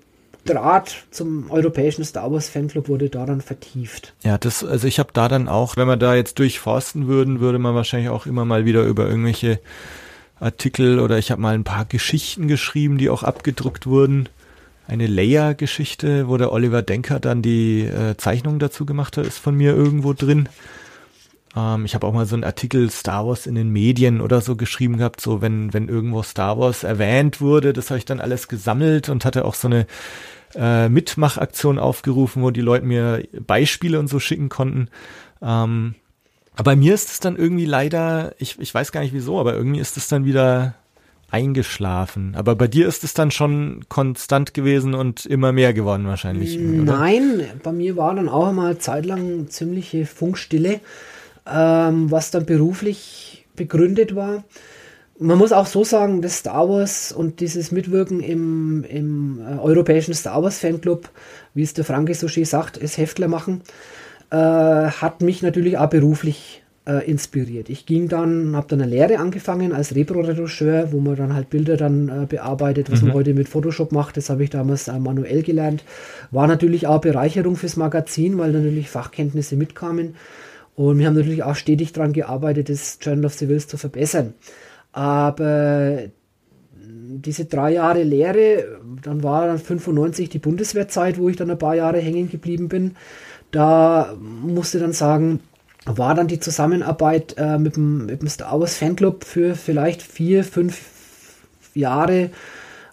Draht zum europäischen Star Wars Fanclub wurde daran vertieft. Ja, das, also ich habe da dann auch, wenn wir da jetzt durchforsten würden, würde man wahrscheinlich auch immer mal wieder über irgendwelche Artikel oder ich habe mal ein paar Geschichten geschrieben, die auch abgedruckt wurden. Eine Leia-Geschichte, wo der Oliver Denker dann die äh, Zeichnung dazu gemacht hat, ist von mir irgendwo drin. Ähm, ich habe auch mal so einen Artikel Star Wars in den Medien oder so geschrieben gehabt, so wenn, wenn irgendwo Star Wars erwähnt wurde, das habe ich dann alles gesammelt und hatte auch so eine äh, Mitmachaktion aufgerufen, wo die Leute mir Beispiele und so schicken konnten. Ähm, aber bei mir ist es dann irgendwie leider, ich, ich weiß gar nicht wieso, aber irgendwie ist es dann wieder eingeschlafen. Aber bei dir ist es dann schon konstant gewesen und immer mehr geworden wahrscheinlich. Nein, bei mir war dann auch mal zeitlang ziemliche Funkstille, ähm, was dann beruflich begründet war. Man muss auch so sagen, das Star Wars und dieses Mitwirken im, im äh, europäischen Star Wars Fanclub, wie es der Franke so schön sagt, ist Heftler machen, äh, hat mich natürlich auch beruflich äh, inspiriert. Ich ging dann, habe dann eine Lehre angefangen als Repro-Retoucheur, wo man dann halt Bilder dann äh, bearbeitet, was mhm. man heute mit Photoshop macht. Das habe ich damals äh, manuell gelernt. War natürlich auch Bereicherung fürs Magazin, weil natürlich Fachkenntnisse mitkamen. Und wir haben natürlich auch stetig daran gearbeitet, das Journal of Civils zu verbessern. Aber diese drei Jahre Lehre, dann war dann 95 die Bundeswehrzeit, wo ich dann ein paar Jahre hängen geblieben bin. Da musste dann sagen, war dann die Zusammenarbeit äh, mit, dem, mit dem Star Wars Fanclub für vielleicht vier, fünf Jahre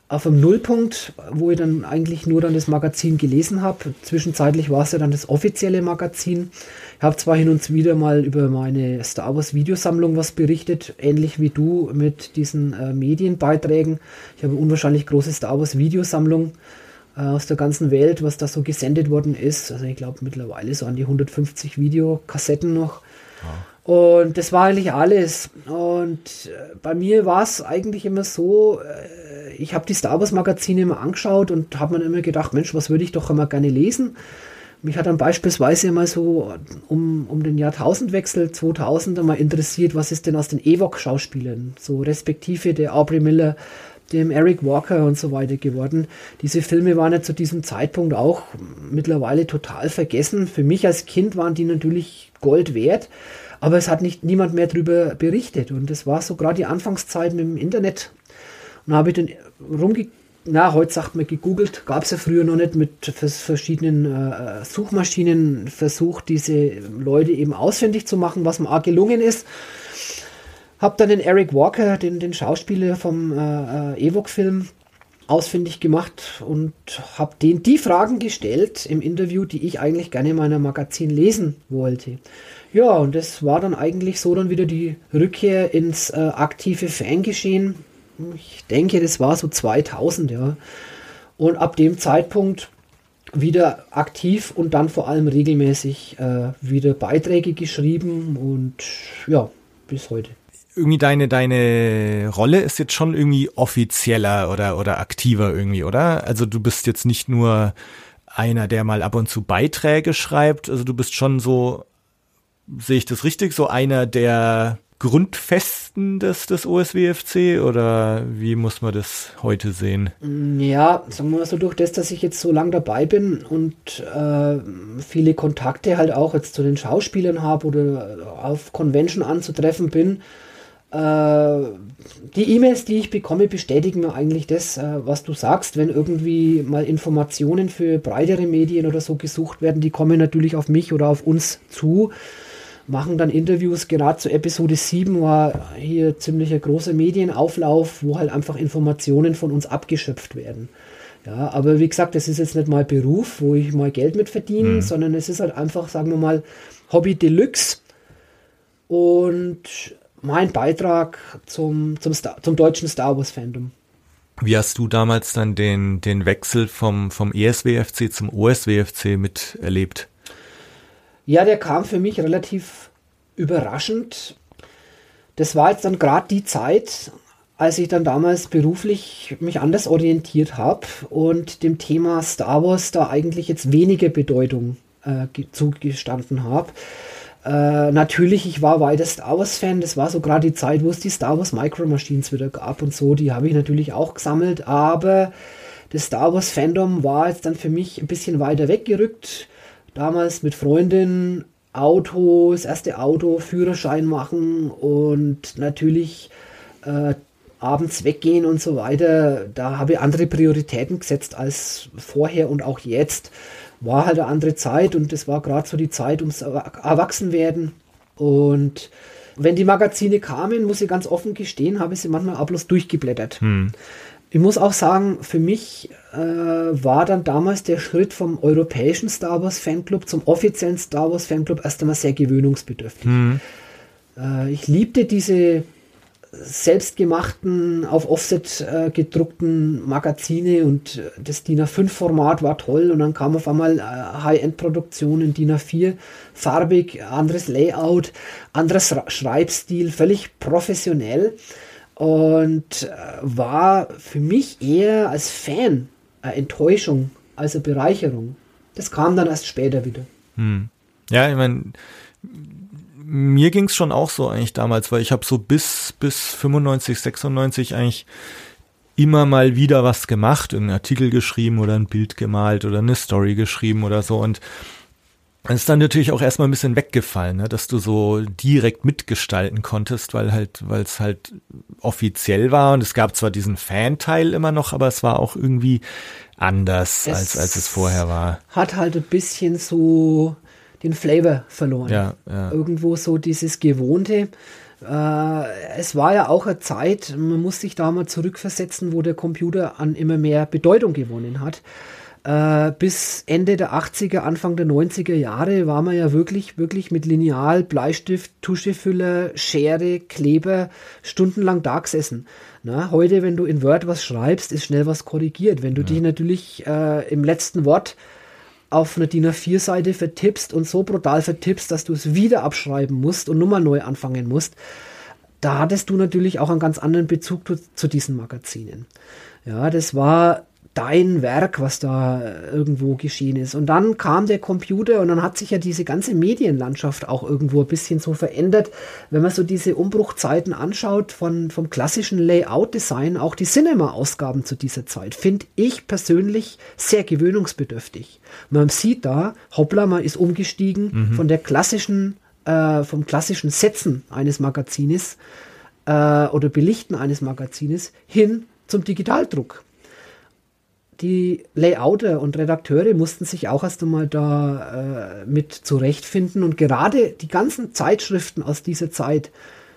auf einem Nullpunkt, wo ich dann eigentlich nur dann das Magazin gelesen habe. Zwischenzeitlich war es ja dann das offizielle Magazin. Ich habe zwar hin und wieder mal über meine Star Wars Videosammlung was berichtet, ähnlich wie du mit diesen äh, Medienbeiträgen. Ich habe unwahrscheinlich große Star Wars Videosammlung aus der ganzen Welt, was da so gesendet worden ist. Also ich glaube mittlerweile so an die 150 Videokassetten noch. Ja. Und das war eigentlich alles. Und äh, bei mir war es eigentlich immer so, äh, ich habe die Star Wars Magazine immer angeschaut und habe mir immer gedacht, Mensch, was würde ich doch immer gerne lesen. Mich hat dann beispielsweise mal so um, um den Jahrtausendwechsel 2000 mal interessiert, was ist denn aus den Ewok-Schauspielern, so respektive der Aubrey Miller, dem Eric Walker und so weiter geworden. Diese Filme waren ja zu diesem Zeitpunkt auch mittlerweile total vergessen. Für mich als Kind waren die natürlich Gold wert, aber es hat nicht niemand mehr darüber berichtet. Und das war so gerade die Anfangszeit mit dem Internet. Und da habe ich dann rumgekriegt na, heute sagt man gegoogelt, gab es ja früher noch nicht mit verschiedenen äh, Suchmaschinen versucht, diese Leute eben ausfindig zu machen, was mir auch gelungen ist. Hab dann den Eric Walker, den, den Schauspieler vom äh, äh Ewok-Film, ausfindig gemacht und habe den die Fragen gestellt im Interview, die ich eigentlich gerne in meinem Magazin lesen wollte. Ja, und das war dann eigentlich so dann wieder die Rückkehr ins äh, aktive Fangeschehen ich denke, das war so 2000, ja. Und ab dem Zeitpunkt wieder aktiv und dann vor allem regelmäßig äh, wieder Beiträge geschrieben und ja, bis heute. Irgendwie deine, deine Rolle ist jetzt schon irgendwie offizieller oder, oder aktiver irgendwie, oder? Also du bist jetzt nicht nur einer, der mal ab und zu Beiträge schreibt, also du bist schon so, sehe ich das richtig, so einer, der Grundfesten des, des OSWFC oder wie muss man das heute sehen? Ja, sagen wir mal so, durch das, dass ich jetzt so lange dabei bin und äh, viele Kontakte halt auch jetzt zu den Schauspielern habe oder auf Convention anzutreffen bin, die E-Mails, die ich bekomme, bestätigen mir eigentlich das, äh, was du sagst. Wenn irgendwie mal Informationen für breitere Medien oder so gesucht werden, die kommen natürlich auf mich oder auf uns zu machen dann Interviews, gerade zu Episode 7 war hier ziemlich ein großer Medienauflauf, wo halt einfach Informationen von uns abgeschöpft werden. Ja, aber wie gesagt, das ist jetzt nicht mal Beruf, wo ich mal Geld mit verdiene, mhm. sondern es ist halt einfach, sagen wir mal, Hobby Deluxe und mein Beitrag zum, zum, Star, zum deutschen Star Wars Fandom. Wie hast du damals dann den, den Wechsel vom, vom ESWFC zum OSWFC miterlebt? Ja, der kam für mich relativ überraschend. Das war jetzt dann gerade die Zeit, als ich dann damals beruflich mich anders orientiert habe und dem Thema Star Wars da eigentlich jetzt weniger Bedeutung äh, zugestanden habe. Äh, natürlich, ich war weiter Star Wars-Fan. Das war so gerade die Zeit, wo es die Star Wars Micro Machines wieder gab und so. Die habe ich natürlich auch gesammelt, aber das Star Wars-Fandom war jetzt dann für mich ein bisschen weiter weggerückt damals mit Freundin Auto, das erste Auto, Führerschein machen und natürlich äh, abends weggehen und so weiter. Da habe ich andere Prioritäten gesetzt als vorher und auch jetzt. War halt eine andere Zeit und das war gerade so die Zeit ums Erwachsenwerden. Und wenn die Magazine kamen, muss ich ganz offen gestehen, habe ich sie manchmal auch bloß durchgeblättert. Hm. Ich muss auch sagen, für mich äh, war dann damals der Schritt vom europäischen Star Wars Fanclub zum offiziellen Star Wars Fanclub erst einmal sehr gewöhnungsbedürftig. Mhm. Äh, ich liebte diese selbstgemachten, auf Offset äh, gedruckten Magazine und das DIN A5-Format war toll und dann kam auf einmal äh, High-End-Produktionen DIN A4, farbig, anderes Layout, anderes Schreibstil, völlig professionell und äh, war für mich eher als Fan eine Enttäuschung als eine Bereicherung. Das kam dann erst später wieder. Hm. Ja, ich meine, mir ging es schon auch so eigentlich damals, weil ich habe so bis, bis 95, 96 eigentlich immer mal wieder was gemacht, einen Artikel geschrieben oder ein Bild gemalt oder eine Story geschrieben oder so und es ist dann natürlich auch erstmal ein bisschen weggefallen, ne, dass du so direkt mitgestalten konntest, weil halt, weil es halt offiziell war und es gab zwar diesen Fan-Teil immer noch, aber es war auch irgendwie anders, es als, als es vorher war. Hat halt ein bisschen so den Flavor verloren. Ja, ja. Irgendwo so dieses Gewohnte. Äh, es war ja auch eine Zeit, man muss sich da mal zurückversetzen, wo der Computer an immer mehr Bedeutung gewonnen hat. Äh, bis Ende der 80er, Anfang der 90er Jahre war man ja wirklich, wirklich mit Lineal, Bleistift, Tuschefüller, Schere, Kleber stundenlang da gesessen. Na, heute, wenn du in Word was schreibst, ist schnell was korrigiert. Wenn du ja. dich natürlich äh, im letzten Wort auf einer DIN A4-Seite vertippst und so brutal vertippst, dass du es wieder abschreiben musst und Nummer neu anfangen musst, da hattest du natürlich auch einen ganz anderen Bezug zu, zu diesen Magazinen. Ja, das war dein Werk, was da irgendwo geschehen ist. Und dann kam der Computer und dann hat sich ja diese ganze Medienlandschaft auch irgendwo ein bisschen so verändert. Wenn man so diese Umbruchzeiten anschaut von, vom klassischen Layout-Design, auch die Cinema-Ausgaben zu dieser Zeit, finde ich persönlich sehr gewöhnungsbedürftig. Man sieht da, hoppla, man ist umgestiegen mhm. von der klassischen, äh, vom klassischen Setzen eines Magazines äh, oder Belichten eines Magazines hin zum Digitaldruck die Layouter und Redakteure mussten sich auch erst einmal da äh, mit zurechtfinden und gerade die ganzen Zeitschriften aus dieser Zeit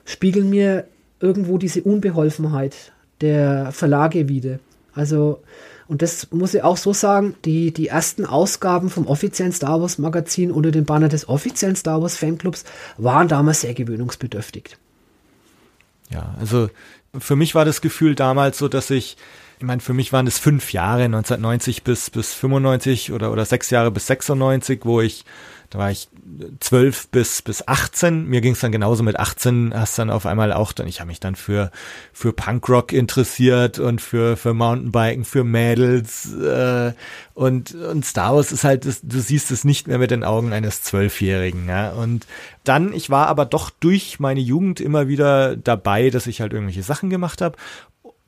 spiegeln mir irgendwo diese Unbeholfenheit der Verlage wieder. Also, und das muss ich auch so sagen, die, die ersten Ausgaben vom offiziellen Star Wars Magazin unter dem Banner des offiziellen Star Wars Fanclubs waren damals sehr gewöhnungsbedürftig. Ja, also für mich war das Gefühl damals so, dass ich ich meine, für mich waren es fünf Jahre, 1990 bis, bis 95 oder, oder sechs Jahre bis 96, wo ich, da war ich zwölf bis, bis 18. Mir ging es dann genauso mit 18, hast dann auf einmal auch dann, ich habe mich dann für, für Punkrock interessiert und für, für Mountainbiken, für Mädels äh, und, und Star Wars ist halt, du siehst es nicht mehr mit den Augen eines Zwölfjährigen. Ja? Und dann, ich war aber doch durch meine Jugend immer wieder dabei, dass ich halt irgendwelche Sachen gemacht habe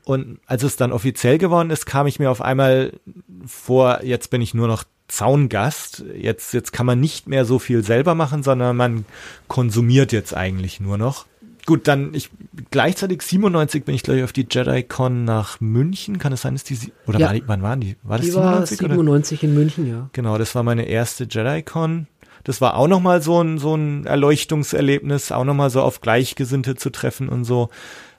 und als es dann offiziell geworden ist, kam ich mir auf einmal vor, jetzt bin ich nur noch Zaungast. Jetzt, jetzt kann man nicht mehr so viel selber machen, sondern man konsumiert jetzt eigentlich nur noch. Gut, dann ich gleichzeitig 97 bin ich gleich auf die JediCon nach München. Kann es sein, dass die oder Ja. war die, wann waren die? War das Die war 97 oder? 97 in München, ja. Genau, das war meine erste JediCon. Das war auch nochmal so ein, so ein Erleuchtungserlebnis, auch nochmal so auf Gleichgesinnte zu treffen und so.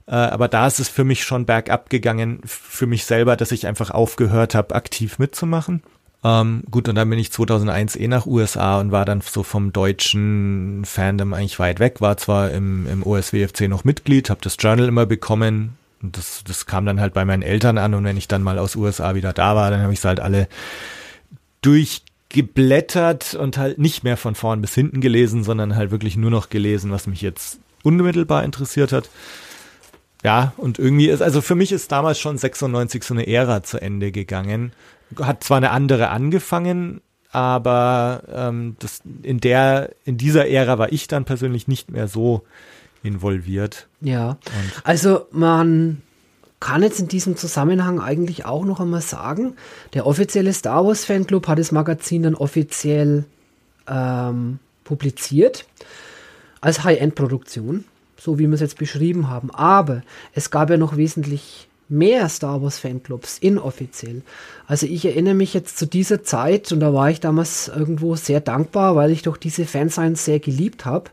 Äh, aber da ist es für mich schon bergab gegangen, für mich selber, dass ich einfach aufgehört habe, aktiv mitzumachen. Ähm, gut, und dann bin ich 2001 eh nach USA und war dann so vom deutschen Fandom eigentlich weit weg, war zwar im, im OSWFC noch Mitglied, habe das Journal immer bekommen, und das, das kam dann halt bei meinen Eltern an und wenn ich dann mal aus USA wieder da war, dann habe ich es halt alle durchgeblättert und halt nicht mehr von vorn bis hinten gelesen, sondern halt wirklich nur noch gelesen, was mich jetzt unmittelbar interessiert hat. Ja, und irgendwie ist, also für mich ist damals schon 96 so eine Ära zu Ende gegangen. Hat zwar eine andere angefangen, aber ähm, das, in der, in dieser Ära war ich dann persönlich nicht mehr so involviert. Ja. Also man kann jetzt in diesem Zusammenhang eigentlich auch noch einmal sagen, der offizielle Star Wars Fanclub hat das Magazin dann offiziell ähm, publiziert als High-End-Produktion, so wie wir es jetzt beschrieben haben. Aber es gab ja noch wesentlich mehr Star Wars Fanclubs inoffiziell. Also ich erinnere mich jetzt zu dieser Zeit und da war ich damals irgendwo sehr dankbar, weil ich doch diese Fansigns sehr geliebt habe.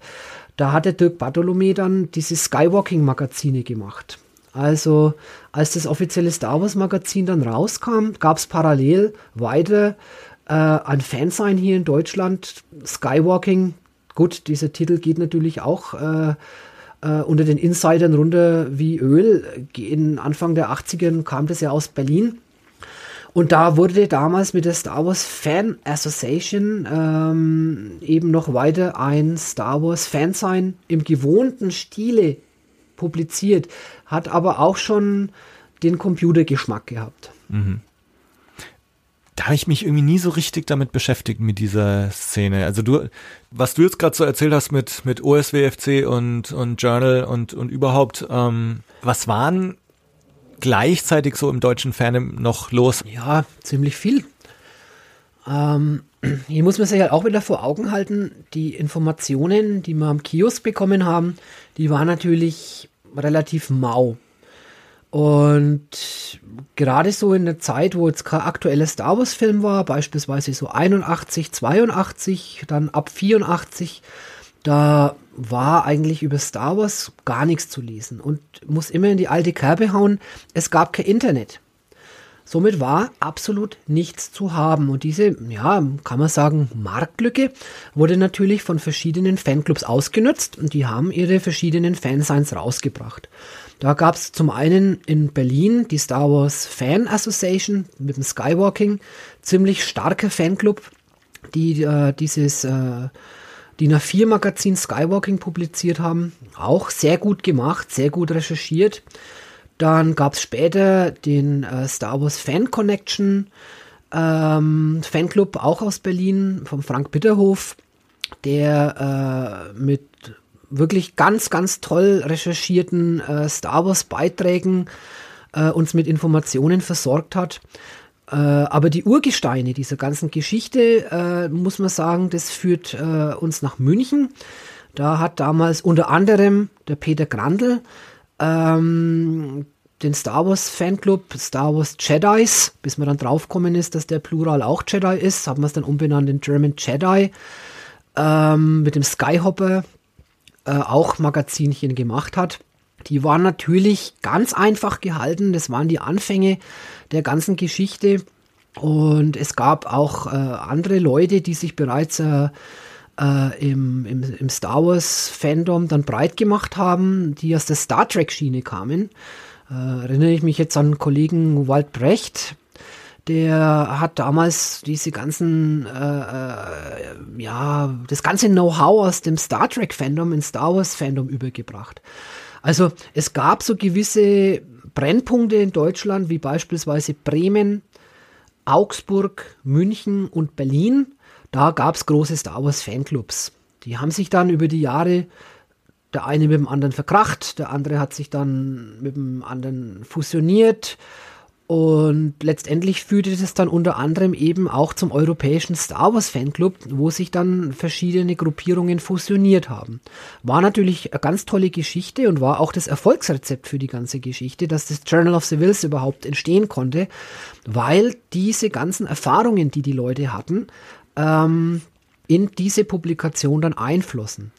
Da hat der Dirk Bartholomew dann diese Skywalking-Magazine gemacht. Also als das offizielle Star Wars Magazin dann rauskam, gab es parallel weiter äh, ein Fansign hier in Deutschland, Skywalking. Gut, dieser Titel geht natürlich auch äh, äh, unter den Insidern runter wie Öl. In Anfang der 80er kam das ja aus Berlin. Und da wurde damals mit der Star Wars Fan Association ähm, eben noch weiter ein Star Wars Fansign im gewohnten Stile publiziert, hat aber auch schon den Computergeschmack gehabt. Da habe ich mich irgendwie nie so richtig damit beschäftigt mit dieser Szene. Also du, was du jetzt gerade so erzählt hast mit mit OSWFC und und Journal und und überhaupt, ähm, was waren gleichzeitig so im deutschen Fandom noch los? Ja, ziemlich viel. Ähm, *clears throat* hier muss man sich halt auch wieder vor Augen halten, die Informationen, die wir am Kiosk bekommen haben, die waren natürlich relativ mau. Und gerade so in der Zeit, wo jetzt kein aktueller Star Wars Film war, beispielsweise so 81, 82, dann ab 84, da war eigentlich über Star Wars gar nichts zu lesen und muss immer in die alte Kerbe hauen, es gab kein Internet. Somit war absolut nichts zu haben. Und diese, ja, kann man sagen, Marktlücke wurde natürlich von verschiedenen Fanclubs ausgenutzt und die haben ihre verschiedenen Fansigns rausgebracht. Da gab es zum einen in Berlin die Star Wars Fan Association mit dem Skywalking, ziemlich starker Fanclub, die äh, dieses äh, DIN A4 Magazin Skywalking publiziert haben. Auch sehr gut gemacht, sehr gut recherchiert. Dann gab es später den äh, Star Wars Fan Connection ähm, Fanclub, auch aus Berlin, vom Frank Bitterhof, der äh, mit wirklich ganz, ganz toll recherchierten äh, Star Wars Beiträgen äh, uns mit Informationen versorgt hat. Äh, aber die Urgesteine dieser ganzen Geschichte, äh, muss man sagen, das führt äh, uns nach München. Da hat damals unter anderem der Peter Grandl ähm, den Star Wars Fanclub Star Wars Jedis, bis man dann draufgekommen ist, dass der Plural auch Jedi ist, hat man es dann umbenannt in German Jedi, ähm, mit dem Skyhopper äh, auch Magazinchen gemacht hat. Die waren natürlich ganz einfach gehalten, das waren die Anfänge der ganzen Geschichte und es gab auch äh, andere Leute, die sich bereits äh, äh, im, im, im Star Wars Fandom dann breit gemacht haben, die aus der Star Trek Schiene kamen. Äh, erinnere ich mich jetzt an Kollegen Walt Brecht, der hat damals diese ganzen, äh, äh, ja, das ganze Know-how aus dem Star Trek-Fandom in Star Wars-Fandom übergebracht. Also es gab so gewisse Brennpunkte in Deutschland, wie beispielsweise Bremen, Augsburg, München und Berlin. Da gab es große Star Wars-Fanclubs. Die haben sich dann über die Jahre der eine mit dem anderen verkracht, der andere hat sich dann mit dem anderen fusioniert und letztendlich führte das dann unter anderem eben auch zum europäischen Star Wars Fanclub, wo sich dann verschiedene Gruppierungen fusioniert haben. War natürlich eine ganz tolle Geschichte und war auch das Erfolgsrezept für die ganze Geschichte, dass das Journal of the Wills überhaupt entstehen konnte, weil diese ganzen Erfahrungen, die die Leute hatten, ähm, in diese Publikation dann einflossen.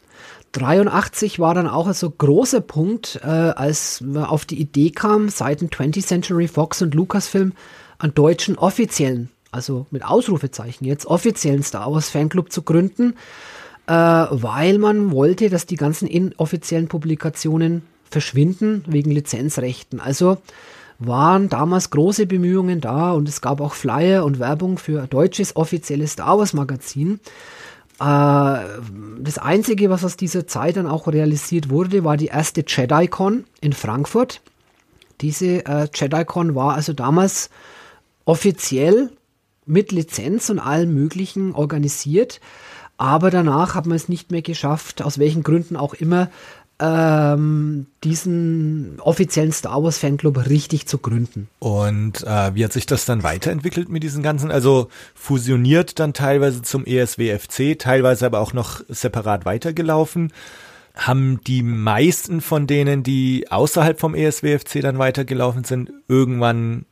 83 war dann auch so großer Punkt, äh, als man auf die Idee kam, seit dem 20th Century Fox und Lucasfilm einen deutschen offiziellen, also mit Ausrufezeichen jetzt, offiziellen Star Wars Fanclub zu gründen, äh, weil man wollte, dass die ganzen inoffiziellen Publikationen verschwinden wegen Lizenzrechten. Also waren damals große Bemühungen da und es gab auch Flyer und Werbung für ein deutsches offizielles Star Wars Magazin. Äh, das Einzige, was aus dieser Zeit dann auch realisiert wurde, war die erste JediCon in Frankfurt. Diese äh, JediCon war also damals offiziell mit Lizenz und allem Möglichen organisiert. Aber danach hat man es nicht mehr geschafft, aus welchen Gründen auch immer, ähm, diesen offiziellen Star Wars Fanclub richtig zu gründen. Und äh, wie hat sich das dann weiterentwickelt mit diesen ganzen, also fusioniert dann teilweise zum ESWFC, teilweise aber auch noch separat weitergelaufen? Haben die meisten von denen, die außerhalb vom ESWFC dann weitergelaufen sind, irgendwann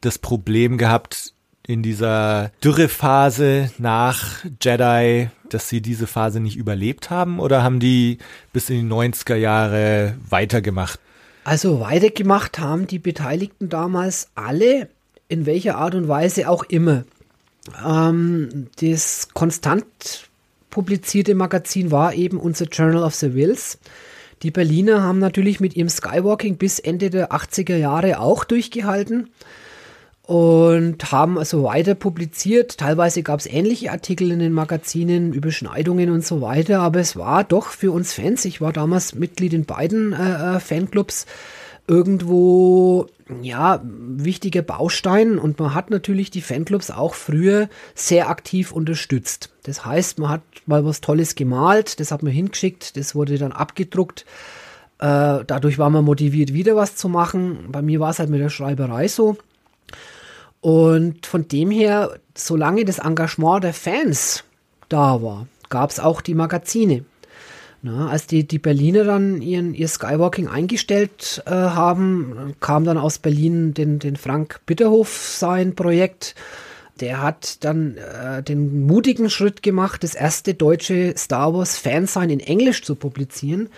das Problem gehabt, in dieser Dürrephase nach Jedi, dass sie diese Phase nicht überlebt haben oder haben die bis in die 90er Jahre weitergemacht? Also weitergemacht haben die Beteiligten damals alle, in welcher Art und Weise auch immer. Ähm, das konstant publizierte Magazin war eben unser Journal of the Wills. Die Berliner haben natürlich mit ihrem Skywalking bis Ende der 80er Jahre auch durchgehalten und haben also weiter publiziert. Teilweise gab es ähnliche Artikel in den Magazinen, Überschneidungen und so weiter, aber es war doch für uns Fans, ich war damals Mitglied in beiden äh, äh Fanclubs, irgendwo ja wichtiger Baustein und man hat natürlich die Fanclubs auch früher sehr aktiv unterstützt. Das heißt, man hat mal was Tolles gemalt, das hat man hingeschickt, das wurde dann abgedruckt. Äh, dadurch war man motiviert, wieder was zu machen. Bei mir war es halt mit der Schreiberei so. Und von dem her, solange das Engagement der Fans da war, gab es auch die Magazine. Na, als die, die Berliner dann ihren, ihr Skywalking eingestellt äh, haben, kam dann aus Berlin den, den Frank Bitterhof sein Projekt. Der hat dann äh, den mutigen Schritt gemacht, das erste deutsche Star Wars Fansign in Englisch zu publizieren,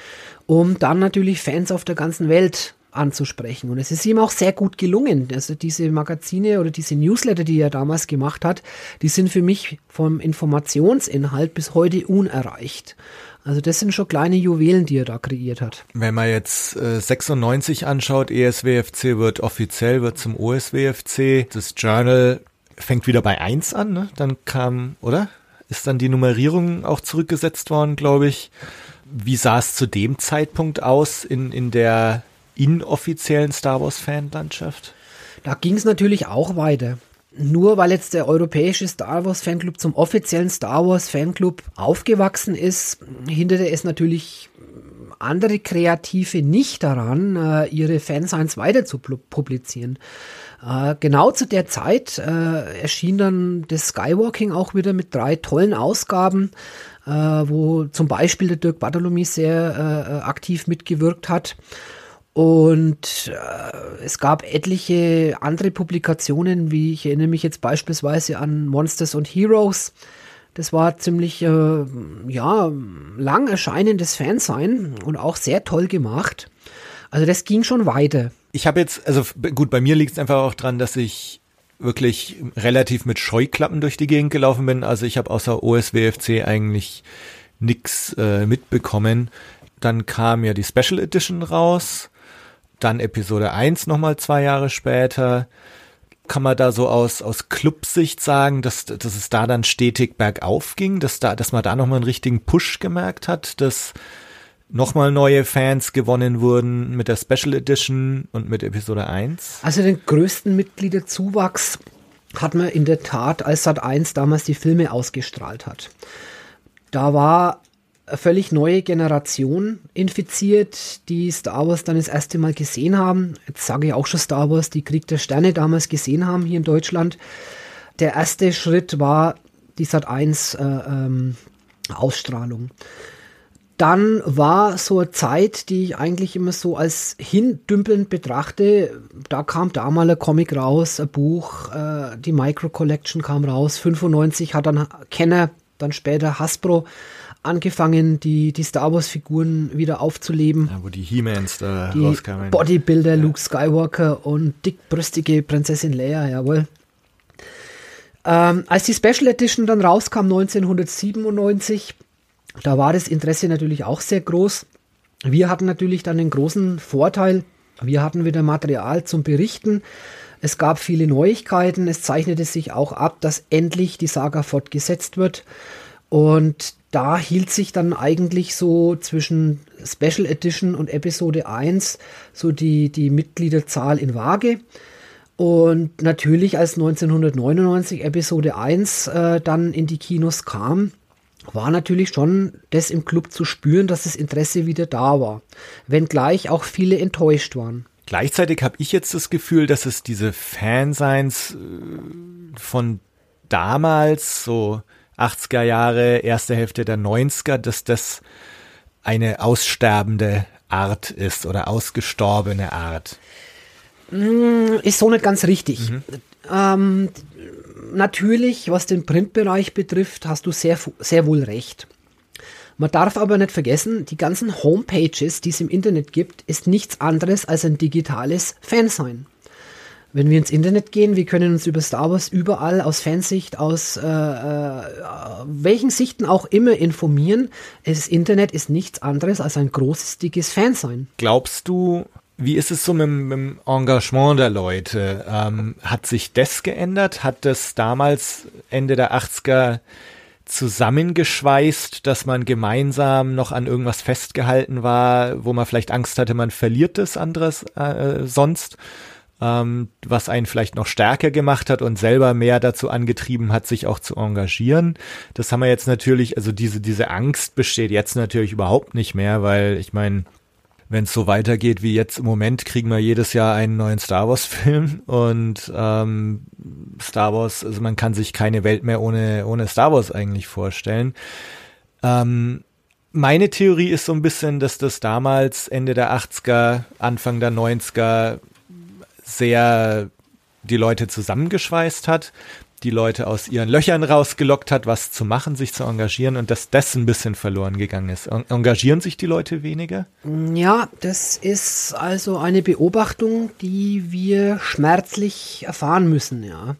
um dann natürlich Fans auf der ganzen Welt anzusprechen. Und es ist ihm auch sehr gut gelungen. Also diese Magazine oder diese Newsletter, die er damals gemacht hat, die sind für mich vom Informationsinhalt bis heute unerreicht. Also das sind schon kleine Juwelen, die er da kreiert hat. Wenn man jetzt äh, 96 anschaut, ESWFC wird offiziell, wird zum OSWFC. Das Journal fängt wieder bei 1 an, ne? Dann kam, oder? Ist dann die Nummerierung auch zurückgesetzt worden, glaube ich. Wie sah es zu dem Zeitpunkt aus in, in der inoffiziellen Star Wars-Fanlandschaft? Da ging es natürlich auch weiter. Nur weil jetzt der europäische Star Wars Fanclub zum offiziellen Star Wars Fanclub aufgewachsen ist, hinderte es natürlich andere Kreative nicht daran, äh, ihre Fansigns weiter zu publizieren. Äh, genau zu der Zeit äh, erschien dann das Skywalking auch wieder mit drei tollen Ausgaben, wo zum Beispiel der Dirk Bartholomew sehr aktiv mitgewirkt hat. Und äh, es gab etliche andere Publikationen, wie ich erinnere mich jetzt beispielsweise an Monsters und Heroes. Das war ziemlich, äh, ja, lang erscheinendes Fansein und auch sehr toll gemacht. Also das ging schon weiter. Ich habe jetzt, also gut, bei mir liegt es einfach auch dran, dass ich wirklich relativ mit Scheuklappen durch die Gegend gelaufen bin. Also ich habe außer OSWFC eigentlich nix äh, mitbekommen. Dann kam ja die Special Edition raus dann Episode 1 nochmal zwei Jahre später. Kann man da so aus, aus Clubsicht sagen, dass, dass es da dann stetig bergauf ging, dass da, dass man da nochmal einen richtigen Push gemerkt hat, dass nochmal neue Fans gewonnen wurden mit der Special Edition und mit Episode 1? Also den größten Mitgliederzuwachs hat man in der Tat, als Sat 1 damals die Filme ausgestrahlt hat. Da war eine völlig neue Generation infiziert, die Star Wars dann das erste Mal gesehen haben. Jetzt sage ich auch schon Star Wars, die Krieg der Sterne damals gesehen haben hier in Deutschland. Der erste Schritt war die Sat 1 äh, ähm, Ausstrahlung. Dann war so eine Zeit, die ich eigentlich immer so als hindümpelnd betrachte. Da kam damals ein Comic raus, ein Buch, äh, die Micro Collection kam raus. 95 hat dann Kenner, dann später Hasbro angefangen, die, die Star Wars-Figuren wieder aufzuleben. Ja, wo die He-Mans da die rauskamen. Bodybuilder Luke Skywalker und dickbrüstige Prinzessin Leia, jawohl. Ähm, als die Special Edition dann rauskam 1997, da war das Interesse natürlich auch sehr groß. Wir hatten natürlich dann den großen Vorteil, wir hatten wieder Material zum Berichten. Es gab viele Neuigkeiten. Es zeichnete sich auch ab, dass endlich die Saga fortgesetzt wird. Und da hielt sich dann eigentlich so zwischen Special Edition und Episode 1 so die, die Mitgliederzahl in Waage. Und natürlich, als 1999 Episode 1 äh, dann in die Kinos kam, war natürlich schon das im Club zu spüren, dass das Interesse wieder da war. Wenngleich auch viele enttäuscht waren. Gleichzeitig habe ich jetzt das Gefühl, dass es diese Fanseins äh, von damals, so 80er Jahre, erste Hälfte der 90er, dass das eine aussterbende Art ist oder ausgestorbene Art. Hm, ist so nicht ganz richtig. Mhm. Ähm, natürlich, was den Printbereich betrifft, hast du sehr, sehr wohl recht. Man darf aber nicht vergessen, die ganzen Homepages, die es im Internet gibt, ist nichts anderes als ein digitales Fansein. Wenn wir ins Internet gehen, wir können uns über Star Wars überall aus Fansicht, aus äh, äh, welchen Sichten auch immer informieren. Das Internet ist nichts anderes als ein großes, dickes Fansein. Glaubst du, wie ist es so mit, mit dem Engagement der Leute? Ähm, hat sich das geändert? Hat das damals Ende der 80er zusammengeschweißt, dass man gemeinsam noch an irgendwas festgehalten war, wo man vielleicht Angst hatte, man verliert das anderes äh, sonst? Ähm, was einen vielleicht noch stärker gemacht hat und selber mehr dazu angetrieben hat, sich auch zu engagieren. Das haben wir jetzt natürlich, also diese, diese Angst besteht jetzt natürlich überhaupt nicht mehr, weil ich meine, wenn es so weitergeht wie jetzt im Moment, kriegen wir jedes Jahr einen neuen Star Wars-Film und ähm, Star Wars, also man kann sich keine Welt mehr ohne, ohne Star Wars eigentlich vorstellen. Ähm, meine Theorie ist so ein bisschen, dass das damals Ende der 80er, Anfang der 90er sehr die Leute zusammengeschweißt hat die Leute aus ihren Löchern rausgelockt hat, was zu machen, sich zu engagieren und dass das ein bisschen verloren gegangen ist. Engagieren sich die Leute weniger? Ja, das ist also eine Beobachtung, die wir schmerzlich erfahren müssen, ja.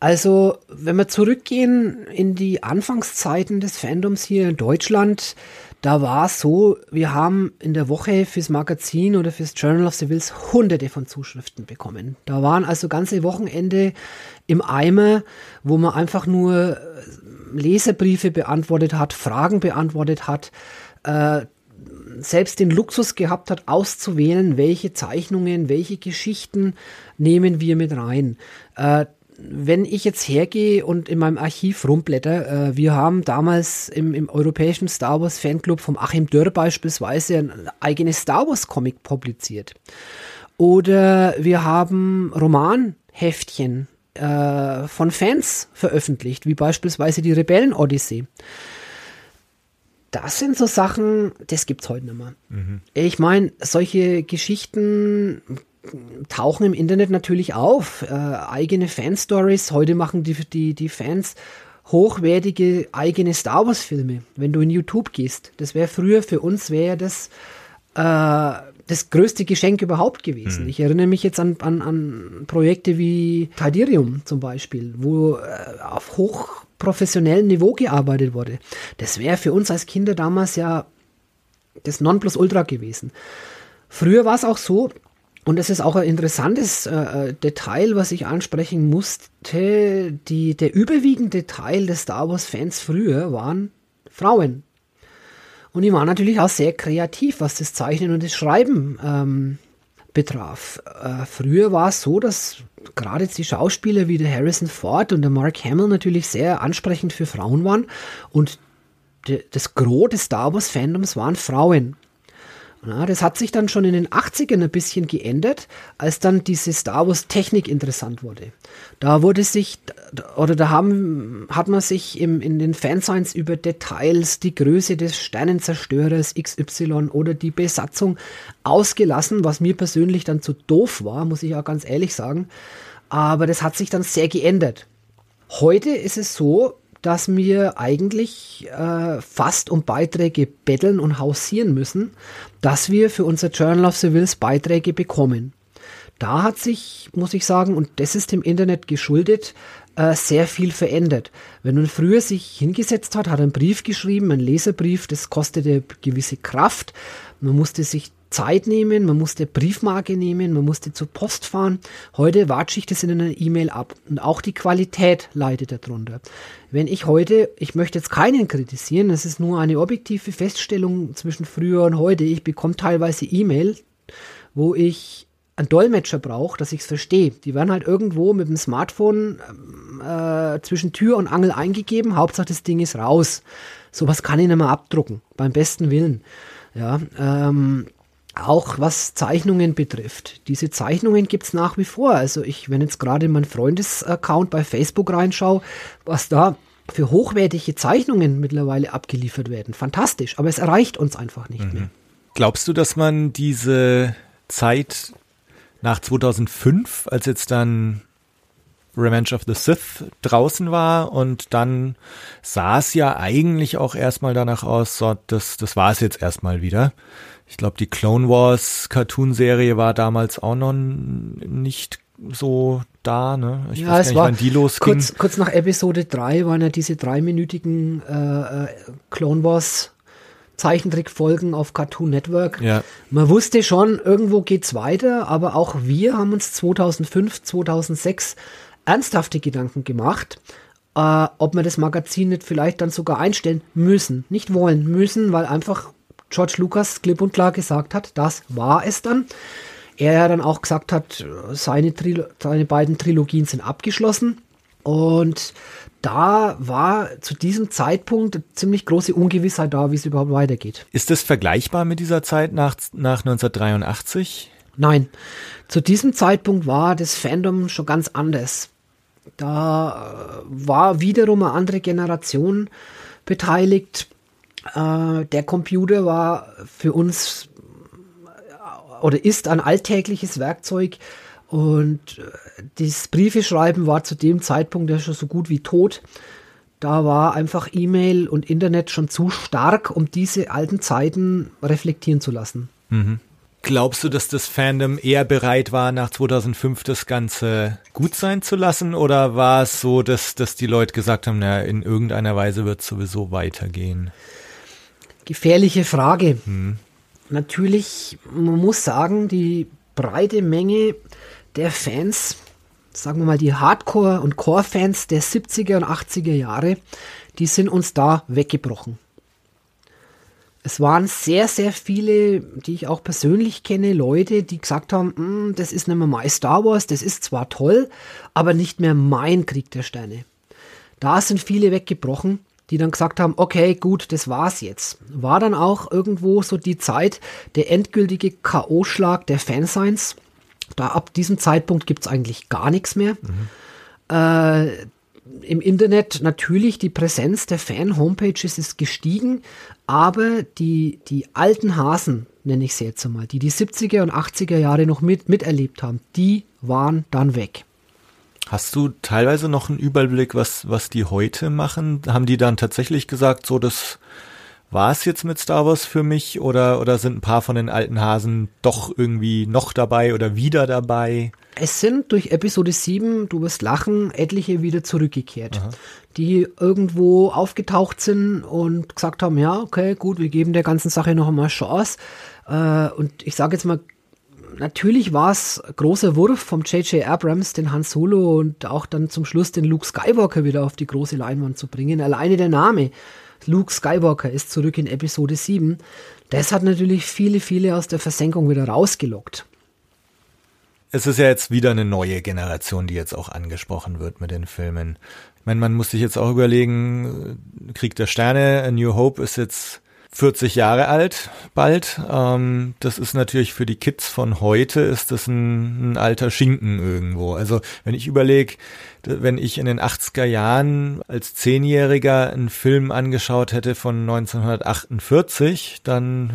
Also, wenn wir zurückgehen in die Anfangszeiten des Fandoms hier in Deutschland, da war es so, wir haben in der Woche fürs Magazin oder fürs Journal of the Wills hunderte von Zuschriften bekommen. Da waren also ganze Wochenende im Eimer, wo man einfach nur äh, Leserbriefe beantwortet hat, Fragen beantwortet hat, äh, selbst den Luxus gehabt hat, auszuwählen, welche Zeichnungen, welche Geschichten nehmen wir mit rein. Äh, wenn ich jetzt hergehe und in meinem Archiv rumblätter, äh, wir haben damals im, im europäischen Star Wars Fanclub vom Achim Dörr beispielsweise ein eigenes Star Wars Comic publiziert. Oder wir haben Romanheftchen äh, von Fans veröffentlicht, wie beispielsweise die Rebellen Odyssey. Das sind so Sachen, das gibt's heute nicht mehr. Mhm. Ich meine, solche Geschichten tauchen im Internet natürlich auf. Äh, eigene Fanstories. Heute machen die, die, die Fans hochwertige eigene Star Wars Filme, wenn du in YouTube gehst. Das wäre früher für uns wäre das äh, das größte Geschenk überhaupt gewesen. Mhm. Ich erinnere mich jetzt an, an, an Projekte wie Tidirium zum Beispiel, wo äh, auf hochprofessionellem Niveau gearbeitet wurde. Das wäre für uns als Kinder damals ja das Nonplusultra gewesen. Früher war es auch so, und es ist auch ein interessantes äh, Detail, was ich ansprechen musste. Die, der überwiegende Teil des Star Wars-Fans früher waren Frauen. Und die waren natürlich auch sehr kreativ, was das Zeichnen und das Schreiben ähm, betraf. Äh, früher war es so, dass gerade die Schauspieler wie der Harrison Ford und der Mark Hamill natürlich sehr ansprechend für Frauen waren und das Gros des Star Wars Fandoms waren Frauen. Ja, das hat sich dann schon in den 80ern ein bisschen geändert, als dann diese Star Wars Technik interessant wurde. Da wurde sich, oder da haben, hat man sich im, in den Fansigns über Details, die Größe des Sternenzerstörers XY oder die Besatzung ausgelassen, was mir persönlich dann zu doof war, muss ich auch ganz ehrlich sagen. Aber das hat sich dann sehr geändert. Heute ist es so, dass wir eigentlich äh, fast um Beiträge betteln und hausieren müssen, dass wir für unser Journal of Civils Beiträge bekommen. Da hat sich, muss ich sagen, und das ist dem Internet geschuldet, äh, sehr viel verändert. Wenn man früher sich hingesetzt hat, hat einen Brief geschrieben, einen Leserbrief, das kostete gewisse Kraft. Man musste sich Zeit nehmen, man musste Briefmarke nehmen, man musste zur Post fahren. Heute watsche ich das in einer E-Mail ab. Und auch die Qualität leidet darunter. Wenn ich heute, ich möchte jetzt keinen kritisieren, es ist nur eine objektive Feststellung zwischen früher und heute. Ich bekomme teilweise E-Mail, wo ich einen Dolmetscher brauche, dass ich es verstehe. Die werden halt irgendwo mit dem Smartphone äh, zwischen Tür und Angel eingegeben. Hauptsache das Ding ist raus. Sowas kann ich nicht mehr abdrucken, beim besten Willen. Ja, ähm, auch was Zeichnungen betrifft. Diese Zeichnungen gibt es nach wie vor. Also ich, wenn jetzt gerade in meinen Freundesaccount bei Facebook reinschaue, was da für hochwertige Zeichnungen mittlerweile abgeliefert werden. Fantastisch, aber es erreicht uns einfach nicht mhm. mehr. Glaubst du, dass man diese Zeit nach 2005, als jetzt dann Revenge of the Sith draußen war und dann sah es ja eigentlich auch erstmal danach aus, so, das, das war es jetzt erstmal wieder. Ich glaube, die Clone Wars Cartoon-Serie war damals auch noch nicht so da, ne? Ich ja, weiß es nicht, war wann die losging. Kurz, kurz nach Episode 3 waren ja diese dreiminütigen äh, äh, Clone Wars Zeichentrickfolgen auf Cartoon Network. Ja. Man wusste schon, irgendwo geht's weiter, aber auch wir haben uns 2005, 2006 ernsthafte Gedanken gemacht, äh, ob wir das Magazin nicht vielleicht dann sogar einstellen müssen. Nicht wollen, müssen, weil einfach George Lucas klipp und klar gesagt hat, das war es dann. Er dann auch gesagt hat, seine, Trilo seine beiden Trilogien sind abgeschlossen. Und da war zu diesem Zeitpunkt ziemlich große Ungewissheit da, wie es überhaupt weitergeht. Ist das vergleichbar mit dieser Zeit nach, nach 1983? Nein. Zu diesem Zeitpunkt war das Fandom schon ganz anders. Da äh, war wiederum eine andere Generation beteiligt. Äh, der Computer war für uns äh, oder ist ein alltägliches Werkzeug und äh, das Briefeschreiben war zu dem Zeitpunkt ja schon so gut wie tot. Da war einfach E-Mail und Internet schon zu stark, um diese alten Zeiten reflektieren zu lassen. Mhm. Glaubst du, dass das Fandom eher bereit war, nach 2005 das Ganze gut sein zu lassen? Oder war es so, dass, dass die Leute gesagt haben, na, in irgendeiner Weise wird es sowieso weitergehen? Gefährliche Frage. Hm. Natürlich, man muss sagen, die breite Menge der Fans, sagen wir mal die Hardcore- und Core-Fans der 70er und 80er Jahre, die sind uns da weggebrochen. Es waren sehr, sehr viele, die ich auch persönlich kenne, Leute, die gesagt haben, hm, das ist nicht mehr mein Star Wars, das ist zwar toll, aber nicht mehr mein Krieg der Sterne. Da sind viele weggebrochen die dann gesagt haben, okay, gut, das war's jetzt. War dann auch irgendwo so die Zeit, der endgültige K.O.-Schlag der Fansigns. Da ab diesem Zeitpunkt gibt's eigentlich gar nichts mehr. Mhm. Äh, Im Internet natürlich die Präsenz der Fan-Homepages ist gestiegen, aber die, die alten Hasen, nenne ich sie jetzt einmal, die die 70er und 80er Jahre noch mit, miterlebt haben, die waren dann weg. Hast du teilweise noch einen Überblick, was, was die heute machen? Haben die dann tatsächlich gesagt, so das war es jetzt mit Star Wars für mich oder, oder sind ein paar von den alten Hasen doch irgendwie noch dabei oder wieder dabei? Es sind durch Episode 7, du wirst lachen, etliche wieder zurückgekehrt, Aha. die irgendwo aufgetaucht sind und gesagt haben, ja, okay, gut, wir geben der ganzen Sache noch einmal Chance. Äh, und ich sage jetzt mal natürlich war es großer Wurf vom J.J. Abrams, den Han Solo und auch dann zum Schluss den Luke Skywalker wieder auf die große Leinwand zu bringen. Alleine der Name Luke Skywalker ist zurück in Episode 7. Das hat natürlich viele, viele aus der Versenkung wieder rausgelockt. Es ist ja jetzt wieder eine neue Generation, die jetzt auch angesprochen wird mit den Filmen. Ich meine, man muss sich jetzt auch überlegen, Krieg der Sterne, A New Hope ist jetzt 40 Jahre alt, bald. Ähm, das ist natürlich für die Kids von heute, ist das ein, ein alter Schinken irgendwo. Also wenn ich überlege, wenn ich in den 80er Jahren als Zehnjähriger einen Film angeschaut hätte von 1948, dann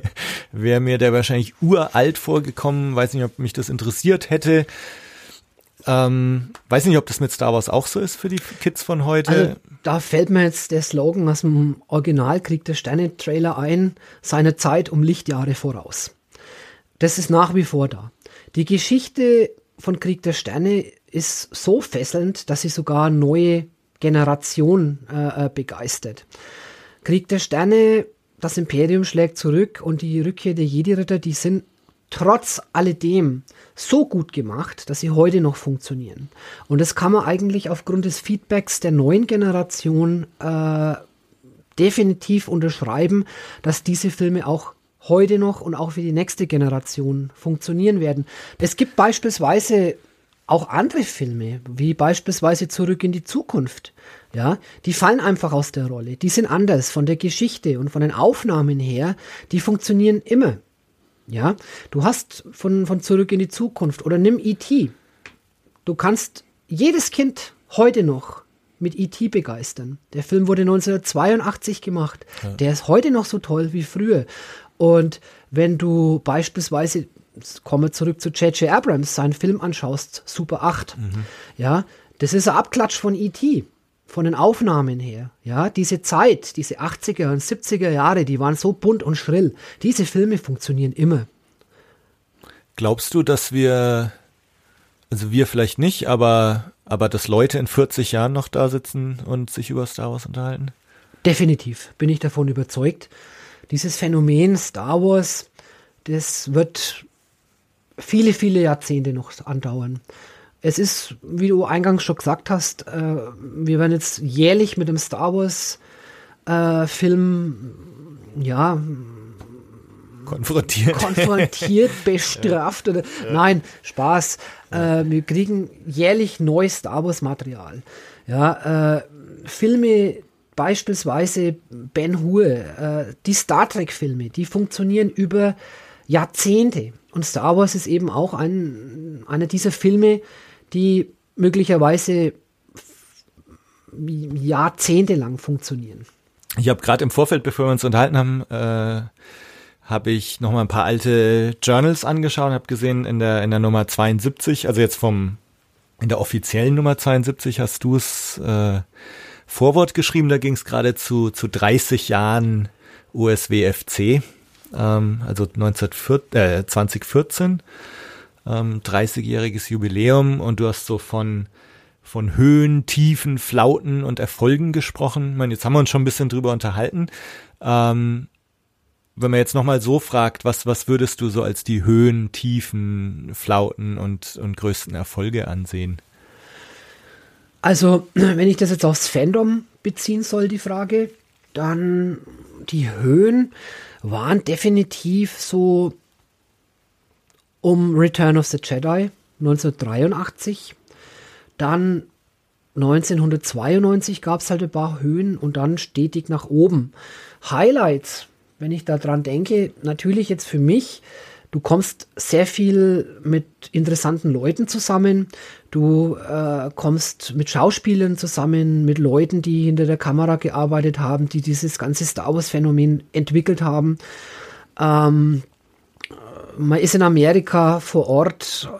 *laughs* wäre mir der wahrscheinlich uralt vorgekommen. Weiß nicht, ob mich das interessiert hätte. Ähm, weiß nicht, ob das mit Star Wars auch so ist für die Kids von heute. Also, da fällt mir jetzt der Slogan aus dem Originalkrieg der Sterne-Trailer ein, seine Zeit um Lichtjahre voraus. Das ist nach wie vor da. Die Geschichte von Krieg der Sterne ist so fesselnd, dass sie sogar neue Generation äh, äh, begeistert. Krieg der Sterne, das Imperium schlägt zurück und die Rückkehr der Jedi-Ritter, die sind trotz alledem so gut gemacht, dass sie heute noch funktionieren. Und das kann man eigentlich aufgrund des Feedbacks der neuen Generation äh, definitiv unterschreiben, dass diese Filme auch heute noch und auch für die nächste Generation funktionieren werden. Es gibt beispielsweise auch andere Filme, wie beispielsweise Zurück in die Zukunft. Ja, die fallen einfach aus der Rolle. Die sind anders von der Geschichte und von den Aufnahmen her. Die funktionieren immer. Ja, du hast von, von Zurück in die Zukunft oder nimm E.T. Du kannst jedes Kind heute noch mit E.T. begeistern. Der Film wurde 1982 gemacht. Ja. Der ist heute noch so toll wie früher. Und wenn du beispielsweise, kommen wir zurück zu J.J. Abrams, seinen Film anschaust, Super 8, mhm. ja, das ist ein Abklatsch von E.T von den Aufnahmen her, ja, diese Zeit, diese 80er und 70er Jahre, die waren so bunt und schrill. Diese Filme funktionieren immer. Glaubst du, dass wir, also wir vielleicht nicht, aber, aber dass Leute in 40 Jahren noch da sitzen und sich über Star Wars unterhalten? Definitiv, bin ich davon überzeugt. Dieses Phänomen Star Wars, das wird viele, viele Jahrzehnte noch andauern es ist, wie du eingangs schon gesagt hast, äh, wir werden jetzt jährlich mit dem Star Wars äh, Film, ja, konfrontiert, konfrontiert *laughs* bestraft oder ja. nein, Spaß. Äh, wir kriegen jährlich neues Star Wars Material. Ja, äh, Filme beispielsweise Ben Hur, äh, die Star Trek Filme, die funktionieren über Jahrzehnte. Und Star Wars ist eben auch ein, einer dieser Filme, die möglicherweise jahrzehntelang funktionieren. Ich habe gerade im Vorfeld, bevor wir uns unterhalten haben, äh, habe ich noch mal ein paar alte Journals angeschaut, habe gesehen in der in der Nummer 72, also jetzt vom in der offiziellen Nummer 72 hast du es äh, Vorwort geschrieben, da ging es gerade zu zu 30 Jahren USWFC, ähm, also 19, äh, 2014 ähm, 30-jähriges Jubiläum und du hast so von von Höhen, Tiefen, Flauten und Erfolgen gesprochen. Ich meine, jetzt haben wir uns schon ein bisschen drüber unterhalten. Ähm, wenn man jetzt nochmal so fragt, was, was würdest du so als die Höhen, Tiefen, Flauten und, und größten Erfolge ansehen? Also, *clears throat* wenn ich das jetzt aufs Fandom beziehen soll, die Frage, dann die Höhen waren definitiv so um Return of the Jedi 1983. Dann 1992 gab es halt ein paar Höhen und dann stetig nach oben. Highlights, wenn ich daran denke, natürlich jetzt für mich, du kommst sehr viel mit interessanten Leuten zusammen, du äh, kommst mit Schauspielern zusammen, mit Leuten, die hinter der Kamera gearbeitet haben, die dieses ganze Star Wars-Phänomen entwickelt haben. Ähm, man ist in Amerika vor Ort,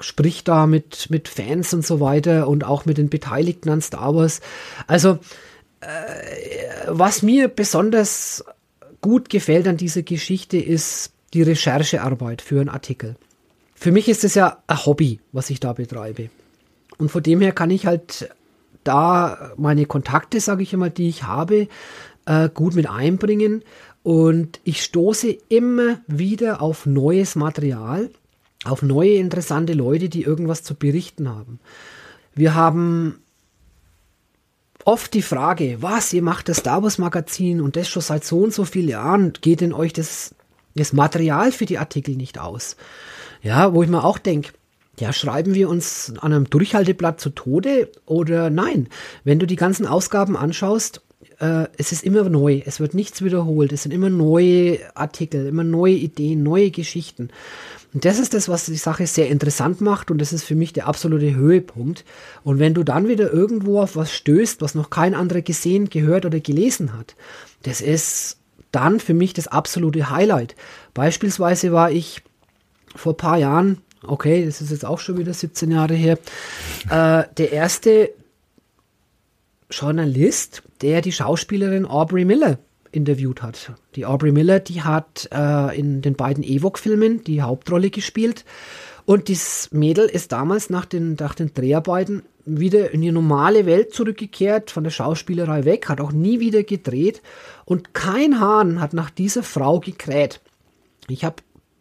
spricht da mit, mit Fans und so weiter und auch mit den Beteiligten an Star Wars. Also, äh, was mir besonders gut gefällt an dieser Geschichte ist die Recherchearbeit für einen Artikel. Für mich ist es ja ein Hobby, was ich da betreibe. Und von dem her kann ich halt da meine Kontakte, sage ich immer, die ich habe, äh, gut mit einbringen und ich stoße immer wieder auf neues Material, auf neue interessante Leute, die irgendwas zu berichten haben. Wir haben oft die Frage, was, ihr macht das Star Wars Magazin und das schon seit so und so vielen Jahren, geht denn euch das, das Material für die Artikel nicht aus? Ja, wo ich mir auch denke, ja, schreiben wir uns an einem Durchhalteblatt zu Tode oder nein? Wenn du die ganzen Ausgaben anschaust, äh, es ist immer neu, es wird nichts wiederholt, es sind immer neue Artikel, immer neue Ideen, neue Geschichten. Und das ist das, was die Sache sehr interessant macht und das ist für mich der absolute Höhepunkt. Und wenn du dann wieder irgendwo auf was stößt, was noch kein anderer gesehen, gehört oder gelesen hat, das ist dann für mich das absolute Highlight. Beispielsweise war ich vor paar Jahren, okay, das ist jetzt auch schon wieder 17 Jahre her, äh, der erste Journalist, der die Schauspielerin Aubrey Miller interviewt hat. Die Aubrey Miller, die hat äh, in den beiden Ewok-Filmen die Hauptrolle gespielt. Und das Mädel ist damals nach den, nach den Dreharbeiten wieder in die normale Welt zurückgekehrt, von der Schauspielerei weg, hat auch nie wieder gedreht. Und kein Hahn hat nach dieser Frau gekräht. Ich habe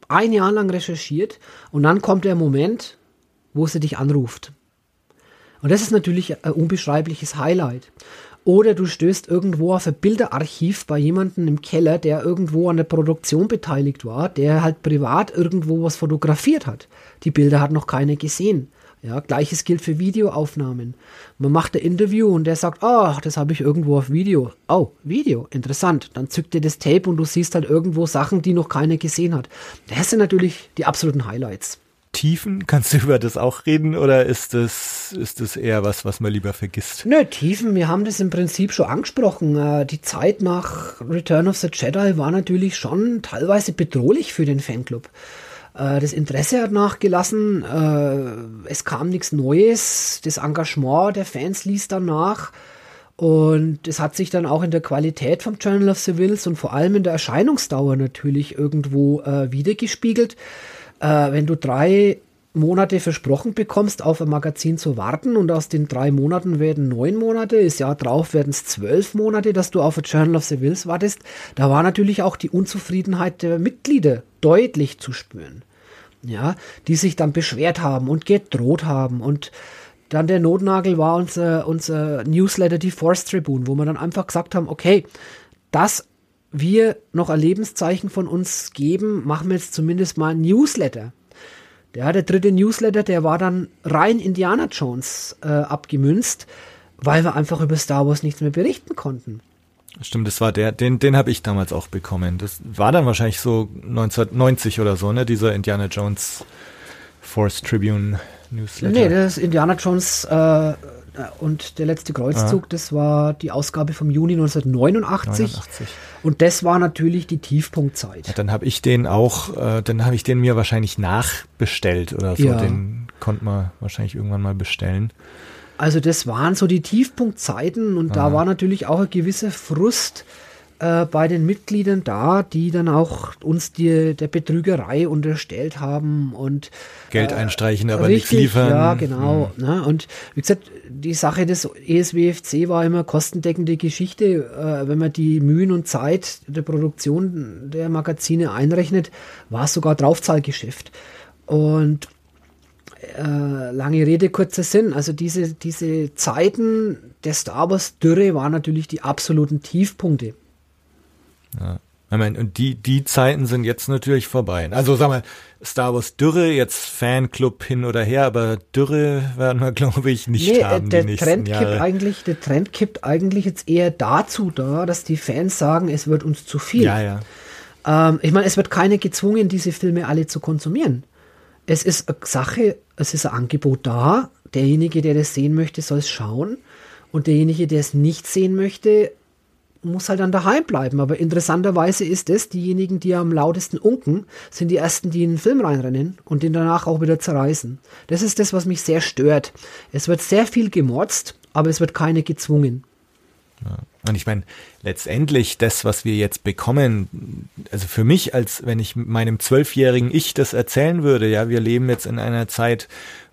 ein Jahr lang recherchiert und dann kommt der Moment, wo sie dich anruft. Und das ist natürlich ein unbeschreibliches Highlight. Oder du stößt irgendwo auf ein Bilderarchiv bei jemandem im Keller, der irgendwo an der Produktion beteiligt war, der halt privat irgendwo was fotografiert hat. Die Bilder hat noch keiner gesehen. Ja, gleiches gilt für Videoaufnahmen. Man macht ein Interview und der sagt, ach, oh, das habe ich irgendwo auf Video. Oh, Video, interessant. Dann zückt er das Tape und du siehst halt irgendwo Sachen, die noch keiner gesehen hat. Das sind natürlich die absoluten Highlights. Tiefen? *laughs* Kannst du über das auch reden oder ist das, ist das eher was, was man lieber vergisst? Nö, Tiefen, wir haben das im Prinzip schon angesprochen. Äh, die Zeit nach Return of the Jedi war natürlich schon teilweise bedrohlich für den Fanclub. Äh, das Interesse hat nachgelassen, äh, es kam nichts Neues, das Engagement der Fans ließ danach. Und es hat sich dann auch in der Qualität vom Journal of the Wills und vor allem in der Erscheinungsdauer natürlich irgendwo äh, wiedergespiegelt äh, wenn du drei Monate versprochen bekommst, auf ein Magazin zu warten und aus den drei Monaten werden neun Monate, das Jahr drauf werden es zwölf Monate, dass du auf ein Journal of the Wills wartest, da war natürlich auch die Unzufriedenheit der Mitglieder deutlich zu spüren. Ja, die sich dann beschwert haben und gedroht haben und dann der Notnagel war unser, unser Newsletter, die Force Tribune, wo wir dann einfach gesagt haben, okay, das wir noch ein Lebenszeichen von uns geben, machen wir jetzt zumindest mal ein Newsletter. Der, der dritte Newsletter, der war dann rein Indiana Jones äh, abgemünzt, weil wir einfach über Star Wars nichts mehr berichten konnten. Stimmt, das war der, den, den habe ich damals auch bekommen. Das war dann wahrscheinlich so 1990 oder so, ne? Dieser Indiana Jones Force Tribune Newsletter. Nee, das ist Indiana Jones äh, und der letzte Kreuzzug, ah. das war die Ausgabe vom Juni 1989. 89. Und das war natürlich die Tiefpunktzeit. Ja, dann habe ich den auch, äh, dann habe ich den mir wahrscheinlich nachbestellt oder so. Ja. Den konnte man wahrscheinlich irgendwann mal bestellen. Also das waren so die Tiefpunktzeiten und ah. da war natürlich auch ein gewisser Frust äh, bei den Mitgliedern da, die dann auch uns die, der Betrügerei unterstellt haben und Geld äh, einstreichen, aber richtig, nicht liefern. Ja, genau. Hm. Ne? Und wie gesagt, die Sache des ESWFC war immer kostendeckende Geschichte. Äh, wenn man die Mühen und Zeit der Produktion der Magazine einrechnet, war es sogar Draufzahlgeschäft. Und äh, lange Rede, kurzer Sinn. Also diese, diese Zeiten der Star Wars Dürre waren natürlich die absoluten Tiefpunkte. Ja. Ich meine, und die, die Zeiten sind jetzt natürlich vorbei. Also sag mal, Star Wars Dürre, jetzt Fanclub hin oder her, aber Dürre werden wir, *laughs* glaube ich, nicht nee, haben. Der Trend Jahre. kippt eigentlich, der Trend kippt eigentlich jetzt eher dazu da, dass die Fans sagen, es wird uns zu viel. Ja, ja. Ähm, ich meine, es wird keine gezwungen, diese Filme alle zu konsumieren. Es ist eine Sache, es ist ein Angebot da. Derjenige, der das sehen möchte, soll es schauen. Und derjenige, der es nicht sehen möchte, muss halt dann daheim bleiben. Aber interessanterweise ist es, diejenigen, die am lautesten unken, sind die ersten, die in den Film reinrennen und den danach auch wieder zerreißen. Das ist das, was mich sehr stört. Es wird sehr viel gemorzt, aber es wird keine gezwungen. Ja. Und ich meine, letztendlich das, was wir jetzt bekommen, also für mich, als wenn ich meinem zwölfjährigen Ich das erzählen würde, ja, wir leben jetzt in einer Zeit,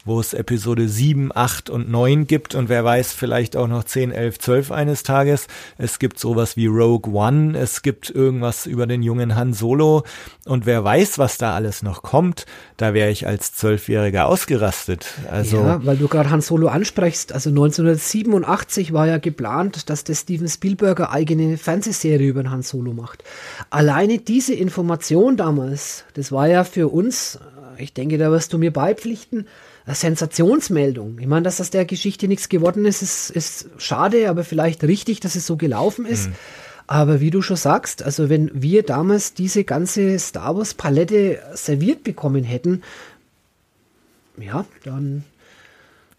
wo es Episode 7, 8 und 9 gibt und wer weiß, vielleicht auch noch 10, 11, 12 eines Tages. Es gibt sowas wie Rogue One, es gibt irgendwas über den jungen Han Solo und wer weiß, was da alles noch kommt, da wäre ich als Zwölfjähriger ausgerastet. Also ja, weil du gerade Han Solo ansprichst, also 1987 war ja geplant, dass der Steven Spielberger eigene Fernsehserie über Han Solo macht. Alleine diese Information damals, das war ja für uns, ich denke, da wirst du mir beipflichten, eine Sensationsmeldung. Ich meine, dass aus der Geschichte nichts geworden ist, ist, ist schade, aber vielleicht richtig, dass es so gelaufen ist. Mhm. Aber wie du schon sagst, also wenn wir damals diese ganze Star Wars Palette serviert bekommen hätten, ja, dann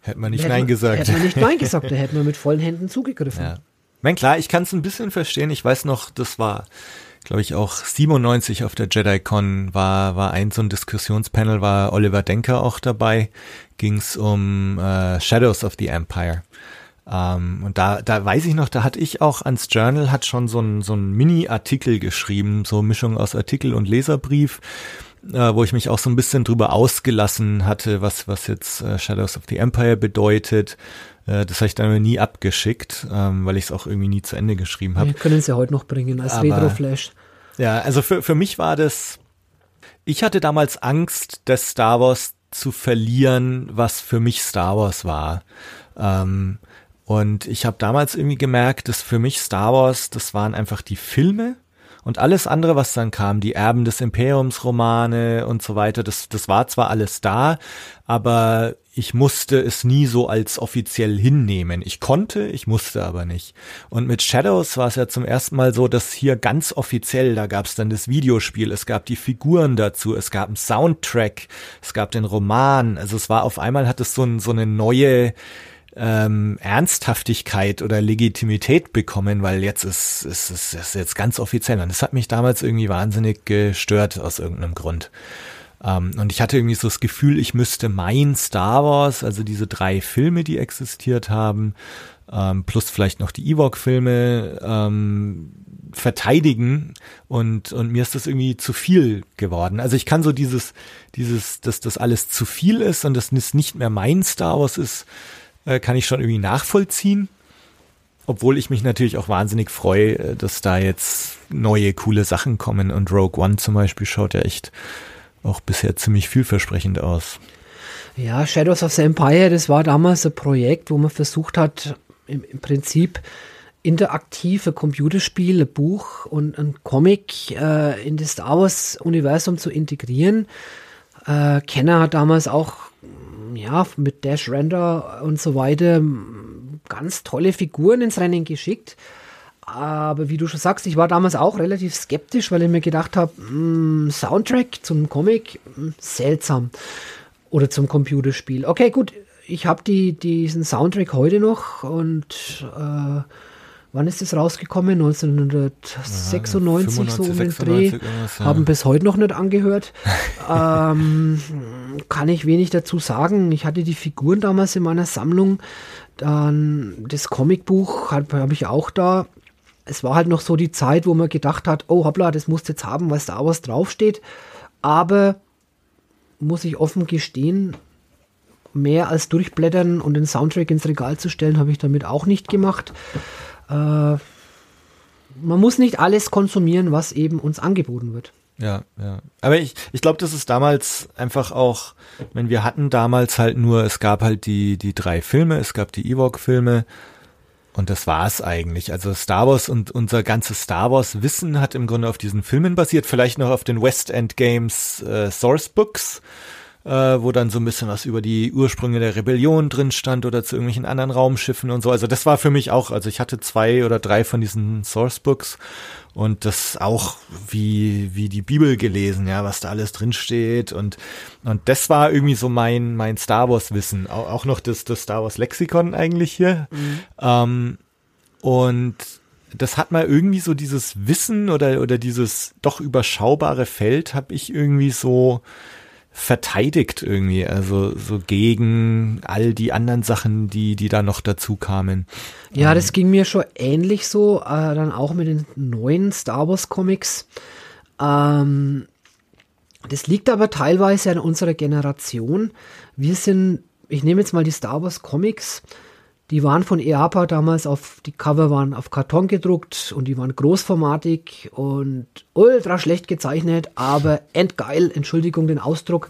hätte man nicht Nein gesagt. Hätte man nicht Nein gesagt, da *laughs* hätten wir mit vollen Händen zugegriffen. Ja. Ich meine, klar, ich kann es ein bisschen verstehen. Ich weiß noch, das war glaube ich, auch 97 auf der JediCon war, war ein so ein Diskussionspanel, war Oliver Denker auch dabei, ging es um äh, Shadows of the Empire. Ähm, und da, da weiß ich noch, da hatte ich auch ans Journal, hat schon so ein, so ein Mini-Artikel geschrieben, so Mischung aus Artikel und Leserbrief, äh, wo ich mich auch so ein bisschen drüber ausgelassen hatte, was, was jetzt äh, Shadows of the Empire bedeutet. Äh, das habe ich dann nie abgeschickt, ähm, weil ich es auch irgendwie nie zu Ende geschrieben habe. Wir können es ja heute noch bringen als Retro-Flash. Ja, also für, für mich war das, ich hatte damals Angst, das Star Wars zu verlieren, was für mich Star Wars war. Ähm, und ich habe damals irgendwie gemerkt, dass für mich Star Wars, das waren einfach die Filme und alles andere, was dann kam, die Erben des Imperiums Romane und so weiter, das, das war zwar alles da, aber ich musste es nie so als offiziell hinnehmen. Ich konnte, ich musste aber nicht. Und mit Shadows war es ja zum ersten Mal so, dass hier ganz offiziell, da gab es dann das Videospiel, es gab die Figuren dazu, es gab einen Soundtrack, es gab den Roman. Also es war auf einmal hat es so, ein, so eine neue ähm, Ernsthaftigkeit oder Legitimität bekommen, weil jetzt ist, ist, ist, ist jetzt ganz offiziell. Und das hat mich damals irgendwie wahnsinnig gestört aus irgendeinem Grund. Ähm, und ich hatte irgendwie so das Gefühl, ich müsste mein Star Wars, also diese drei Filme, die existiert haben, ähm, plus vielleicht noch die Ewok-Filme, ähm, verteidigen und, und mir ist das irgendwie zu viel geworden. Also ich kann so dieses, dieses, dass das alles zu viel ist und das nicht mehr mein Star Wars ist, äh, kann ich schon irgendwie nachvollziehen. Obwohl ich mich natürlich auch wahnsinnig freue, äh, dass da jetzt neue coole Sachen kommen und Rogue One zum Beispiel schaut ja echt auch bisher ziemlich vielversprechend aus. Ja, Shadows of the Empire, das war damals ein Projekt, wo man versucht hat, im, im Prinzip interaktive Computerspiel, ein Buch und ein Comic äh, in das Star Wars-Universum zu integrieren. Äh, Kenner hat damals auch ja, mit Dash Render und so weiter ganz tolle Figuren ins Rennen geschickt. Aber wie du schon sagst, ich war damals auch relativ skeptisch, weil ich mir gedacht habe, Soundtrack zum Comic, mh, seltsam. Oder zum Computerspiel. Okay, gut, ich habe die, diesen Soundtrack heute noch und äh, wann ist das rausgekommen? 1996 ja, so um den Dreh. Ja. Haben bis heute noch nicht angehört. *laughs* ähm, kann ich wenig dazu sagen. Ich hatte die Figuren damals in meiner Sammlung. Dann das Comicbuch habe hab ich auch da es war halt noch so die Zeit, wo man gedacht hat, oh hoppla, das musst du jetzt haben, weil Star Wars draufsteht. Aber muss ich offen gestehen, mehr als durchblättern und den Soundtrack ins Regal zu stellen, habe ich damit auch nicht gemacht. Äh, man muss nicht alles konsumieren, was eben uns angeboten wird. Ja, ja. Aber ich, ich glaube, das ist damals einfach auch, wenn wir hatten damals halt nur, es gab halt die, die drei Filme, es gab die Ewok-Filme, und das war's eigentlich. Also Star Wars und unser ganzes Star Wars Wissen hat im Grunde auf diesen Filmen basiert, vielleicht noch auf den West End Games äh, Source Books, äh, wo dann so ein bisschen was über die Ursprünge der Rebellion drin stand oder zu irgendwelchen anderen Raumschiffen und so. Also das war für mich auch, also ich hatte zwei oder drei von diesen Source Books und das auch wie, wie die Bibel gelesen, ja, was da alles drin steht und, und das war irgendwie so mein, mein Star Wars Wissen, auch, auch noch das, das Star Wars Lexikon eigentlich hier. Mhm. Ähm, und das hat mal irgendwie so dieses Wissen oder, oder dieses doch überschaubare Feld habe ich irgendwie so, verteidigt irgendwie, also so gegen all die anderen Sachen, die, die da noch dazu kamen. Ja, das ging mir schon ähnlich so, äh, dann auch mit den neuen Star Wars Comics. Ähm, das liegt aber teilweise an unserer Generation. Wir sind ich nehme jetzt mal die Star Wars Comics. Die waren von EAPA damals auf, die Cover waren auf Karton gedruckt und die waren großformatig und ultra schlecht gezeichnet, aber endgeil, Entschuldigung den Ausdruck.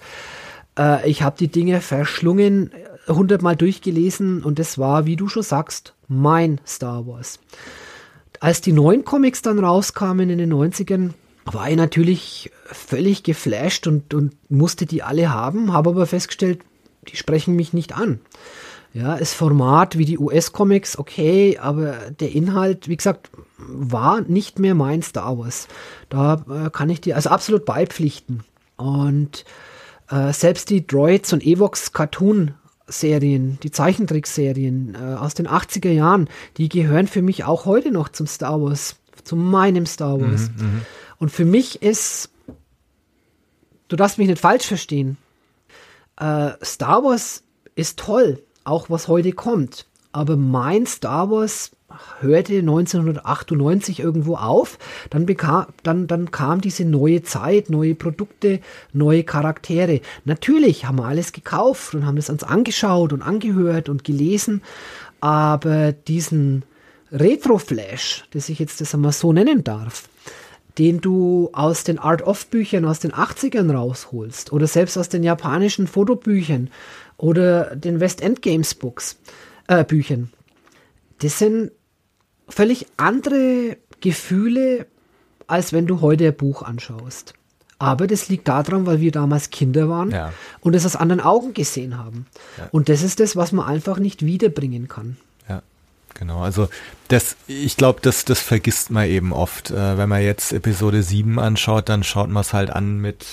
Äh, ich habe die Dinge verschlungen, hundertmal durchgelesen und das war, wie du schon sagst, mein Star Wars. Als die neuen Comics dann rauskamen in den 90ern, war ich natürlich völlig geflasht und, und musste die alle haben, habe aber festgestellt, die sprechen mich nicht an. Ja, das Format wie die US-Comics, okay, aber der Inhalt, wie gesagt, war nicht mehr mein Star Wars. Da äh, kann ich dir also absolut beipflichten. Und äh, selbst die Droids und Evox Cartoon Serien, die Zeichentrickserien äh, aus den 80er Jahren, die gehören für mich auch heute noch zum Star Wars, zu meinem Star Wars. Mhm, mhm. Und für mich ist, du darfst mich nicht falsch verstehen, äh, Star Wars ist toll, auch was heute kommt. Aber mein Star Wars hörte 1998 irgendwo auf. Dann, bekam, dann, dann kam diese neue Zeit, neue Produkte, neue Charaktere. Natürlich haben wir alles gekauft und haben es uns angeschaut und angehört und gelesen. Aber diesen Retro-Flash, das ich jetzt das einmal so nennen darf, den du aus den Art-of-Büchern aus den 80ern rausholst oder selbst aus den japanischen Fotobüchern oder den West End Games Books, äh, Büchern, das sind völlig andere Gefühle, als wenn du heute ein Buch anschaust. Aber das liegt daran, weil wir damals Kinder waren ja. und es aus anderen Augen gesehen haben. Ja. Und das ist das, was man einfach nicht wiederbringen kann. Ja, genau. Also das, ich glaube, das, das vergisst man eben oft. Äh, wenn man jetzt Episode 7 anschaut, dann schaut man es halt an mit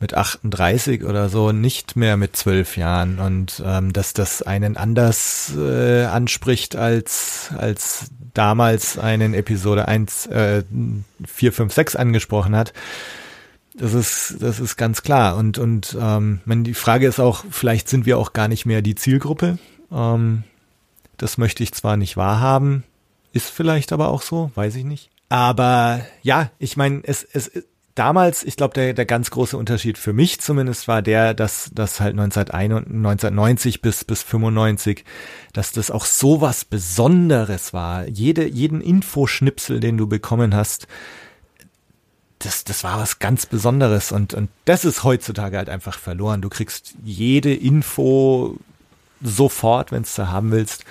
mit 38 oder so, nicht mehr mit zwölf Jahren und ähm, dass das einen anders äh, anspricht als als damals einen Episode 1 äh, 4 5 6 angesprochen hat. Das ist das ist ganz klar und und ähm, man, die Frage ist auch, vielleicht sind wir auch gar nicht mehr die Zielgruppe. Ähm, das möchte ich zwar nicht wahrhaben, ist vielleicht aber auch so, weiß ich nicht. Aber ja, ich meine, es, es, damals, ich glaube, der, der ganz große Unterschied für mich zumindest war der, dass das halt 1990 bis, bis 95, dass das auch so was Besonderes war. Jede, jeden Infoschnipsel, den du bekommen hast, das, das war was ganz Besonderes und, und das ist heutzutage halt einfach verloren. Du kriegst jede Info sofort, wenn es du haben willst.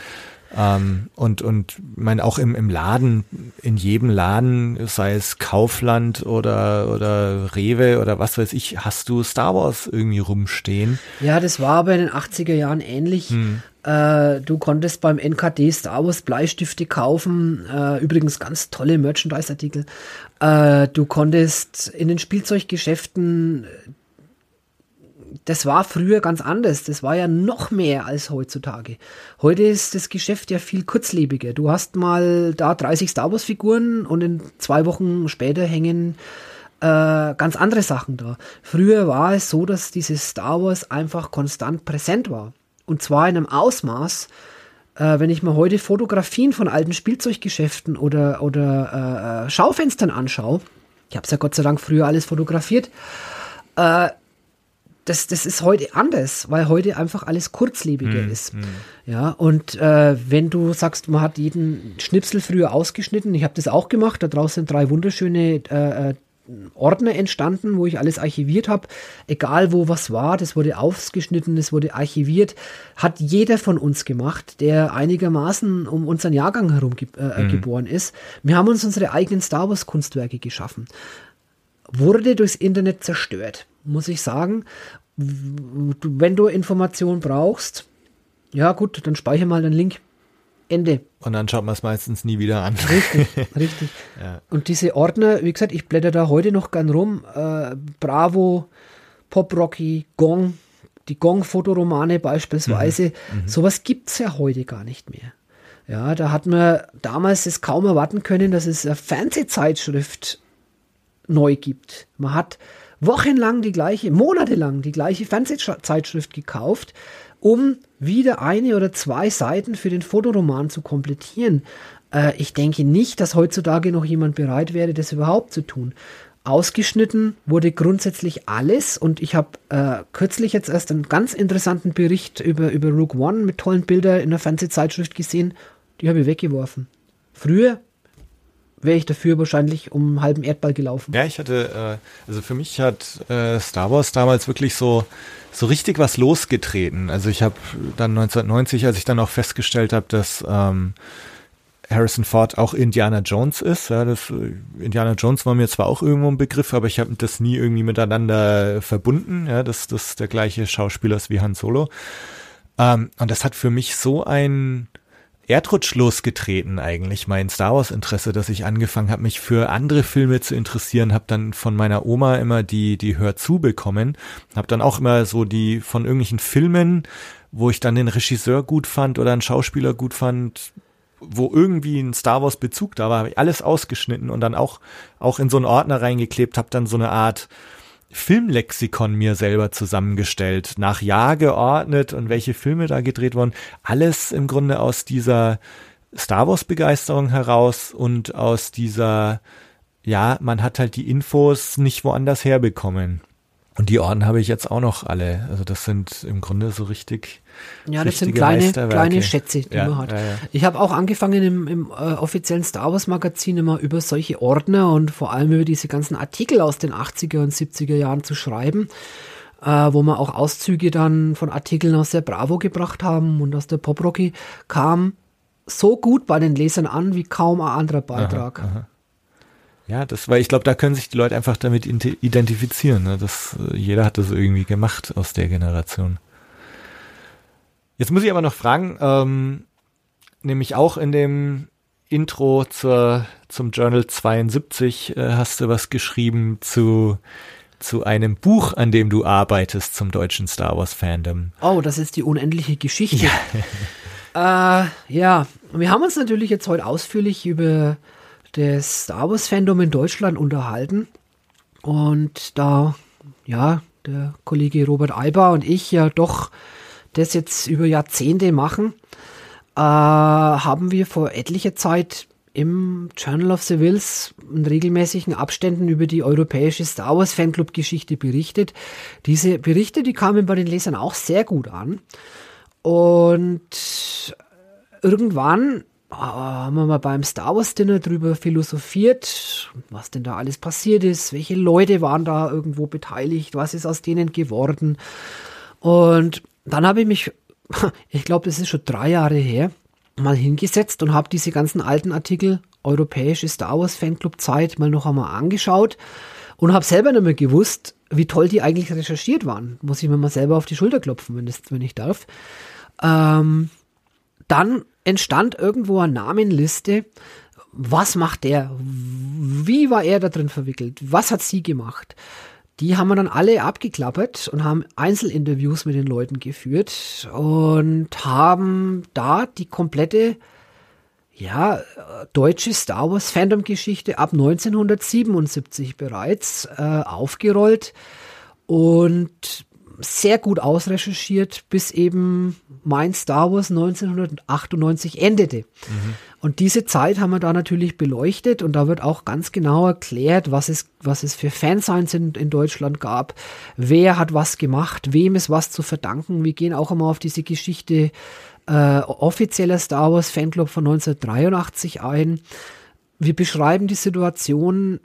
Ähm, und und meine auch im, im Laden, in jedem Laden, sei es Kaufland oder oder Rewe oder was weiß ich, hast du Star Wars irgendwie rumstehen. Ja, das war aber in den 80er Jahren ähnlich. Hm. Äh, du konntest beim NKD Star Wars Bleistifte kaufen, äh, übrigens ganz tolle Merchandise-Artikel. Äh, du konntest in den Spielzeuggeschäften das war früher ganz anders. Das war ja noch mehr als heutzutage. Heute ist das Geschäft ja viel kurzlebiger. Du hast mal da 30 Star Wars Figuren und in zwei Wochen später hängen äh, ganz andere Sachen da. Früher war es so, dass dieses Star Wars einfach konstant präsent war. Und zwar in einem Ausmaß, äh, wenn ich mir heute Fotografien von alten Spielzeuggeschäften oder, oder äh, äh Schaufenstern anschaue, ich habe es ja Gott sei Dank früher alles fotografiert, äh, das, das ist heute anders, weil heute einfach alles kurzlebiger hm, ist. Hm. Ja, und äh, wenn du sagst, man hat jeden Schnipsel früher ausgeschnitten, ich habe das auch gemacht, da draußen sind drei wunderschöne äh, äh, Ordner entstanden, wo ich alles archiviert habe. Egal wo was war, das wurde ausgeschnitten, das wurde archiviert. Hat jeder von uns gemacht, der einigermaßen um unseren Jahrgang herum ge äh, mhm. geboren ist. Wir haben uns unsere eigenen Star Wars Kunstwerke geschaffen. Wurde durchs Internet zerstört, muss ich sagen wenn du Informationen brauchst, ja gut, dann speichere mal den Link. Ende. Und dann schaut man es meistens nie wieder an. Richtig, *laughs* richtig. ja. Und diese Ordner, wie gesagt, ich blätter da heute noch gern rum. Äh, Bravo, Pop Rocky, Gong, die Gong-Fotoromane beispielsweise. Mhm. Mhm. Sowas gibt es ja heute gar nicht mehr. Ja, da hat man damals es kaum erwarten können, dass es eine Fernsehzeitschrift neu gibt. Man hat wochenlang die gleiche, monatelang die gleiche Fernsehzeitschrift gekauft, um wieder eine oder zwei Seiten für den Fotoroman zu komplettieren. Äh, ich denke nicht, dass heutzutage noch jemand bereit wäre, das überhaupt zu tun. ausgeschnitten wurde grundsätzlich alles und ich habe äh, kürzlich jetzt erst einen ganz interessanten Bericht über, über Rogue One mit tollen Bildern in der Fernsehzeitschrift gesehen, die habe ich weggeworfen. Früher wäre ich dafür wahrscheinlich um einen halben Erdball gelaufen. Ja, ich hatte, äh, also für mich hat äh, Star Wars damals wirklich so so richtig was losgetreten. Also ich habe dann 1990, als ich dann auch festgestellt habe, dass ähm, Harrison Ford auch Indiana Jones ist. Ja, das, äh, Indiana Jones war mir zwar auch irgendwo ein Begriff, aber ich habe das nie irgendwie miteinander verbunden, ja, dass das der gleiche Schauspieler ist wie Han Solo. Ähm, und das hat für mich so ein Erdrutsch losgetreten eigentlich, mein Star Wars Interesse, dass ich angefangen habe, mich für andere Filme zu interessieren, habe dann von meiner Oma immer die die Hör zu bekommen, habe dann auch immer so die von irgendwelchen Filmen, wo ich dann den Regisseur gut fand oder einen Schauspieler gut fand, wo irgendwie ein Star Wars Bezug da war, habe ich alles ausgeschnitten und dann auch auch in so einen Ordner reingeklebt, habe dann so eine Art Filmlexikon mir selber zusammengestellt, nach Jahr geordnet und welche Filme da gedreht wurden. Alles im Grunde aus dieser Star Wars Begeisterung heraus und aus dieser, ja, man hat halt die Infos nicht woanders herbekommen. Und die Orden habe ich jetzt auch noch alle. Also das sind im Grunde so richtig. Ja, das sind kleine, kleine Schätze, die ja, man hat. Ja, ja. Ich habe auch angefangen im, im äh, offiziellen Star Wars Magazin immer über solche Ordner und vor allem über diese ganzen Artikel aus den 80er und 70er Jahren zu schreiben, äh, wo man auch Auszüge dann von Artikeln aus der Bravo gebracht haben und aus der Pop Rocky kam so gut bei den Lesern an wie kaum ein anderer Beitrag. Aha, aha. Ja, das, weil ich glaube, da können sich die Leute einfach damit identifizieren. Ne? Das, äh, jeder hat das irgendwie gemacht aus der Generation. Jetzt muss ich aber noch fragen, ähm, nämlich auch in dem Intro zur, zum Journal 72 äh, hast du was geschrieben zu, zu einem Buch, an dem du arbeitest zum deutschen Star Wars Fandom. Oh, das ist die unendliche Geschichte. Ja, *laughs* äh, ja. wir haben uns natürlich jetzt heute ausführlich über das Star Wars Fandom in Deutschland unterhalten. Und da, ja, der Kollege Robert Alba und ich ja doch das jetzt über Jahrzehnte machen, äh, haben wir vor etlicher Zeit im Journal of the Wills in regelmäßigen Abständen über die europäische Star Wars Fanclub Geschichte berichtet. Diese Berichte, die kamen bei den Lesern auch sehr gut an. Und irgendwann haben wir mal beim Star Wars Dinner drüber philosophiert, was denn da alles passiert ist, welche Leute waren da irgendwo beteiligt, was ist aus denen geworden. Und dann habe ich mich, *laughs* ich glaube, das ist schon drei Jahre her, mal hingesetzt und habe diese ganzen alten Artikel Europäische Star Wars Fanclub Zeit mal noch einmal angeschaut und habe selber nicht mehr gewusst, wie toll die eigentlich recherchiert waren. Muss ich mir mal selber auf die Schulter klopfen, wenn, das, wenn ich darf. Ähm, dann entstand irgendwo eine Namenliste. Was macht der? Wie war er da drin verwickelt? Was hat sie gemacht? Die haben wir dann alle abgeklappert und haben Einzelinterviews mit den Leuten geführt und haben da die komplette ja, deutsche Star Wars Fandom Geschichte ab 1977 bereits äh, aufgerollt und sehr gut ausrecherchiert, bis eben mein Star Wars 1998 endete. Mhm. Und diese Zeit haben wir da natürlich beleuchtet und da wird auch ganz genau erklärt, was es, was es für Fansigns in, in Deutschland gab, wer hat was gemacht, wem ist was zu verdanken. Wir gehen auch einmal auf diese Geschichte äh, offizieller Star Wars Fanclub von 1983 ein. Wir beschreiben die Situation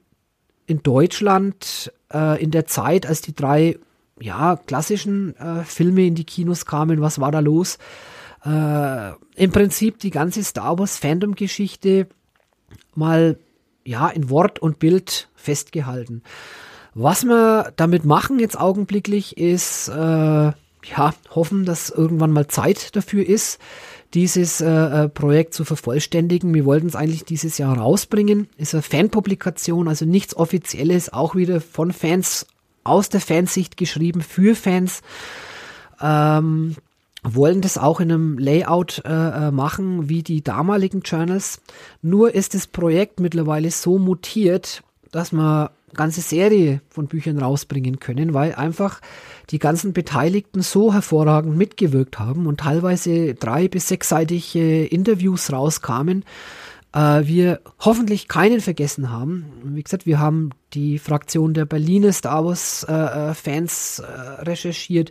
in Deutschland äh, in der Zeit, als die drei ja, klassischen äh, Filme in die Kinos kamen. Was war da los? Äh, Im Prinzip die ganze Star Wars Fandom-Geschichte mal ja in Wort und Bild festgehalten. Was wir damit machen jetzt augenblicklich ist äh, ja hoffen, dass irgendwann mal Zeit dafür ist, dieses äh, äh Projekt zu vervollständigen. Wir wollten es eigentlich dieses Jahr rausbringen. Ist eine Fanpublikation, also nichts Offizielles, auch wieder von Fans aus der Fansicht geschrieben für Fans. Ähm, wollen das auch in einem Layout äh, äh, machen wie die damaligen Journals. Nur ist das Projekt mittlerweile so mutiert, dass wir ganze Serie von Büchern rausbringen können, weil einfach die ganzen Beteiligten so hervorragend mitgewirkt haben und teilweise drei bis sechsseitige Interviews rauskamen, äh, wir hoffentlich keinen vergessen haben. Wie gesagt, wir haben die Fraktion der Berliner Star Wars äh, äh Fans äh, recherchiert.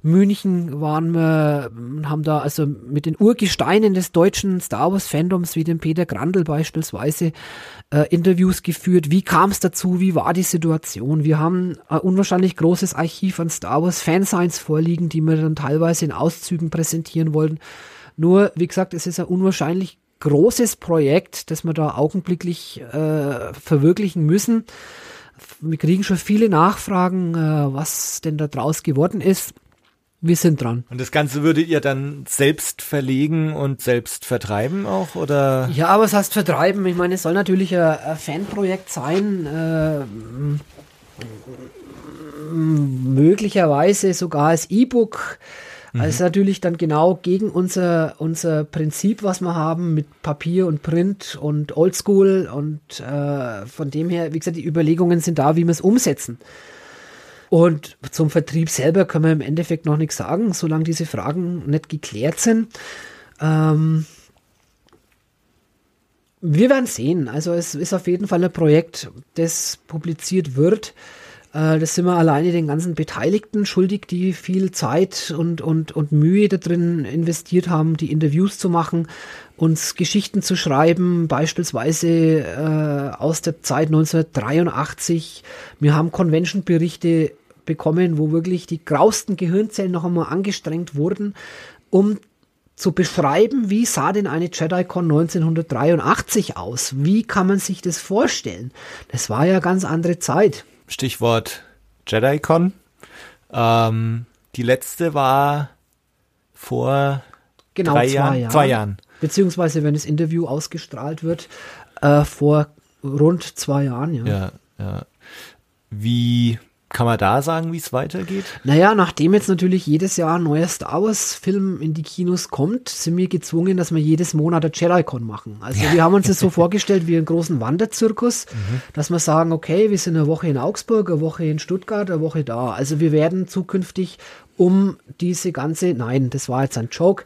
München waren wir, haben da also mit den Urgesteinen des deutschen Star Wars Fandoms, wie dem Peter Grandl beispielsweise, äh, Interviews geführt. Wie kam es dazu? Wie war die Situation? Wir haben ein unwahrscheinlich großes Archiv an Star Wars Fansigns vorliegen, die wir dann teilweise in Auszügen präsentieren wollten. Nur, wie gesagt, es ist ein unwahrscheinlich großes Projekt, das wir da augenblicklich äh, verwirklichen müssen. Wir kriegen schon viele Nachfragen, äh, was denn da draus geworden ist. Wir sind dran. Und das Ganze würdet ihr dann selbst verlegen und selbst vertreiben auch, oder? Ja, aber es heißt vertreiben. Ich meine, es soll natürlich ein, ein Fanprojekt sein. Äh, möglicherweise sogar als E-Book. Mhm. Also natürlich dann genau gegen unser, unser Prinzip, was wir haben mit Papier und Print und Oldschool. Und äh, von dem her, wie gesagt, die Überlegungen sind da, wie wir es umsetzen. Und zum Vertrieb selber können wir im Endeffekt noch nichts sagen, solange diese Fragen nicht geklärt sind. Ähm, wir werden sehen. Also es ist auf jeden Fall ein Projekt, das publiziert wird. Äh, das sind wir alleine den ganzen Beteiligten schuldig, die viel Zeit und, und, und Mühe da drin investiert haben, die Interviews zu machen, uns Geschichten zu schreiben, beispielsweise äh, aus der Zeit 1983. Wir haben Convention-Berichte bekommen, wo wirklich die grausten Gehirnzellen noch einmal angestrengt wurden, um zu beschreiben, wie sah denn eine JediCon 1983 aus? Wie kann man sich das vorstellen? Das war ja ganz andere Zeit. Stichwort JediCon. Ähm, die letzte war vor genau, drei zwei Jahren, Jahren. Zwei Jahren. Beziehungsweise, wenn das Interview ausgestrahlt wird, äh, vor rund zwei Jahren, ja. Ja, ja. Wie kann man da sagen, wie es weitergeht? Naja, nachdem jetzt natürlich jedes Jahr ein neuer Star Wars-Film in die Kinos kommt, sind wir gezwungen, dass wir jedes Monat ein JediCon machen. Also wir haben uns das so *laughs* vorgestellt wie einen großen Wanderzirkus, mhm. dass wir sagen, okay, wir sind eine Woche in Augsburg, eine Woche in Stuttgart, eine Woche da. Also wir werden zukünftig um diese ganze, nein, das war jetzt ein Joke.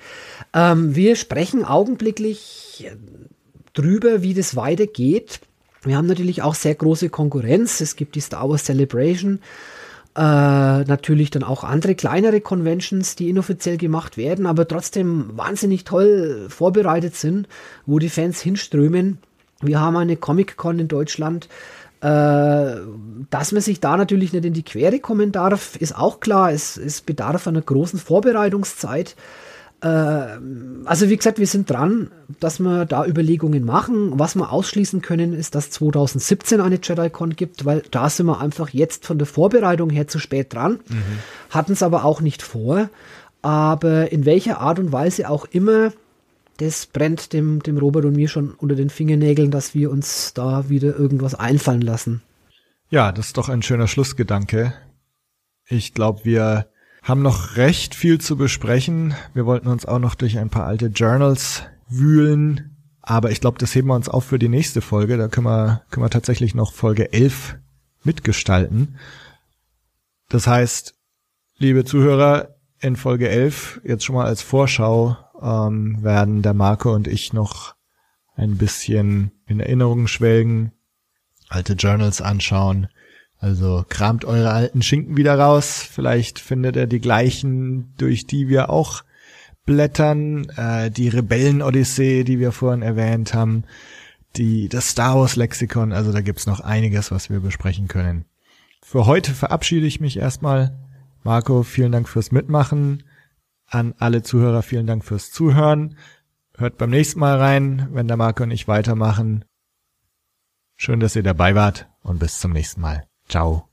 Ähm, wir sprechen augenblicklich drüber, wie das weitergeht wir haben natürlich auch sehr große Konkurrenz. Es gibt die Star Wars Celebration, äh, natürlich dann auch andere kleinere Conventions, die inoffiziell gemacht werden, aber trotzdem wahnsinnig toll vorbereitet sind, wo die Fans hinströmen. Wir haben eine Comic-Con in Deutschland. Äh, dass man sich da natürlich nicht in die Quere kommen darf, ist auch klar. Es, es bedarf einer großen Vorbereitungszeit. Äh, also wie gesagt, wir sind dran, dass wir da Überlegungen machen. Was wir ausschließen können, ist, dass 2017 eine JediCon gibt, weil da sind wir einfach jetzt von der Vorbereitung her zu spät dran. Mhm. Hatten es aber auch nicht vor. Aber in welcher Art und Weise auch immer, das brennt dem, dem Robert und mir schon unter den Fingernägeln, dass wir uns da wieder irgendwas einfallen lassen. Ja, das ist doch ein schöner Schlussgedanke. Ich glaube, wir haben noch recht viel zu besprechen. Wir wollten uns auch noch durch ein paar alte Journals wühlen. Aber ich glaube, das heben wir uns auf für die nächste Folge. Da können wir, können wir tatsächlich noch Folge 11 mitgestalten. Das heißt, liebe Zuhörer, in Folge 11, jetzt schon mal als Vorschau, ähm, werden der Marco und ich noch ein bisschen in Erinnerungen schwelgen, alte Journals anschauen, also kramt eure alten Schinken wieder raus. Vielleicht findet ihr die gleichen, durch die wir auch blättern. Äh, die Rebellen-Odyssee, die wir vorhin erwähnt haben. Die, das Star Wars Lexikon. Also da gibt's noch einiges, was wir besprechen können. Für heute verabschiede ich mich erstmal. Marco, vielen Dank fürs Mitmachen. An alle Zuhörer vielen Dank fürs Zuhören. Hört beim nächsten Mal rein, wenn der Marco und ich weitermachen. Schön, dass ihr dabei wart und bis zum nächsten Mal. Ciao.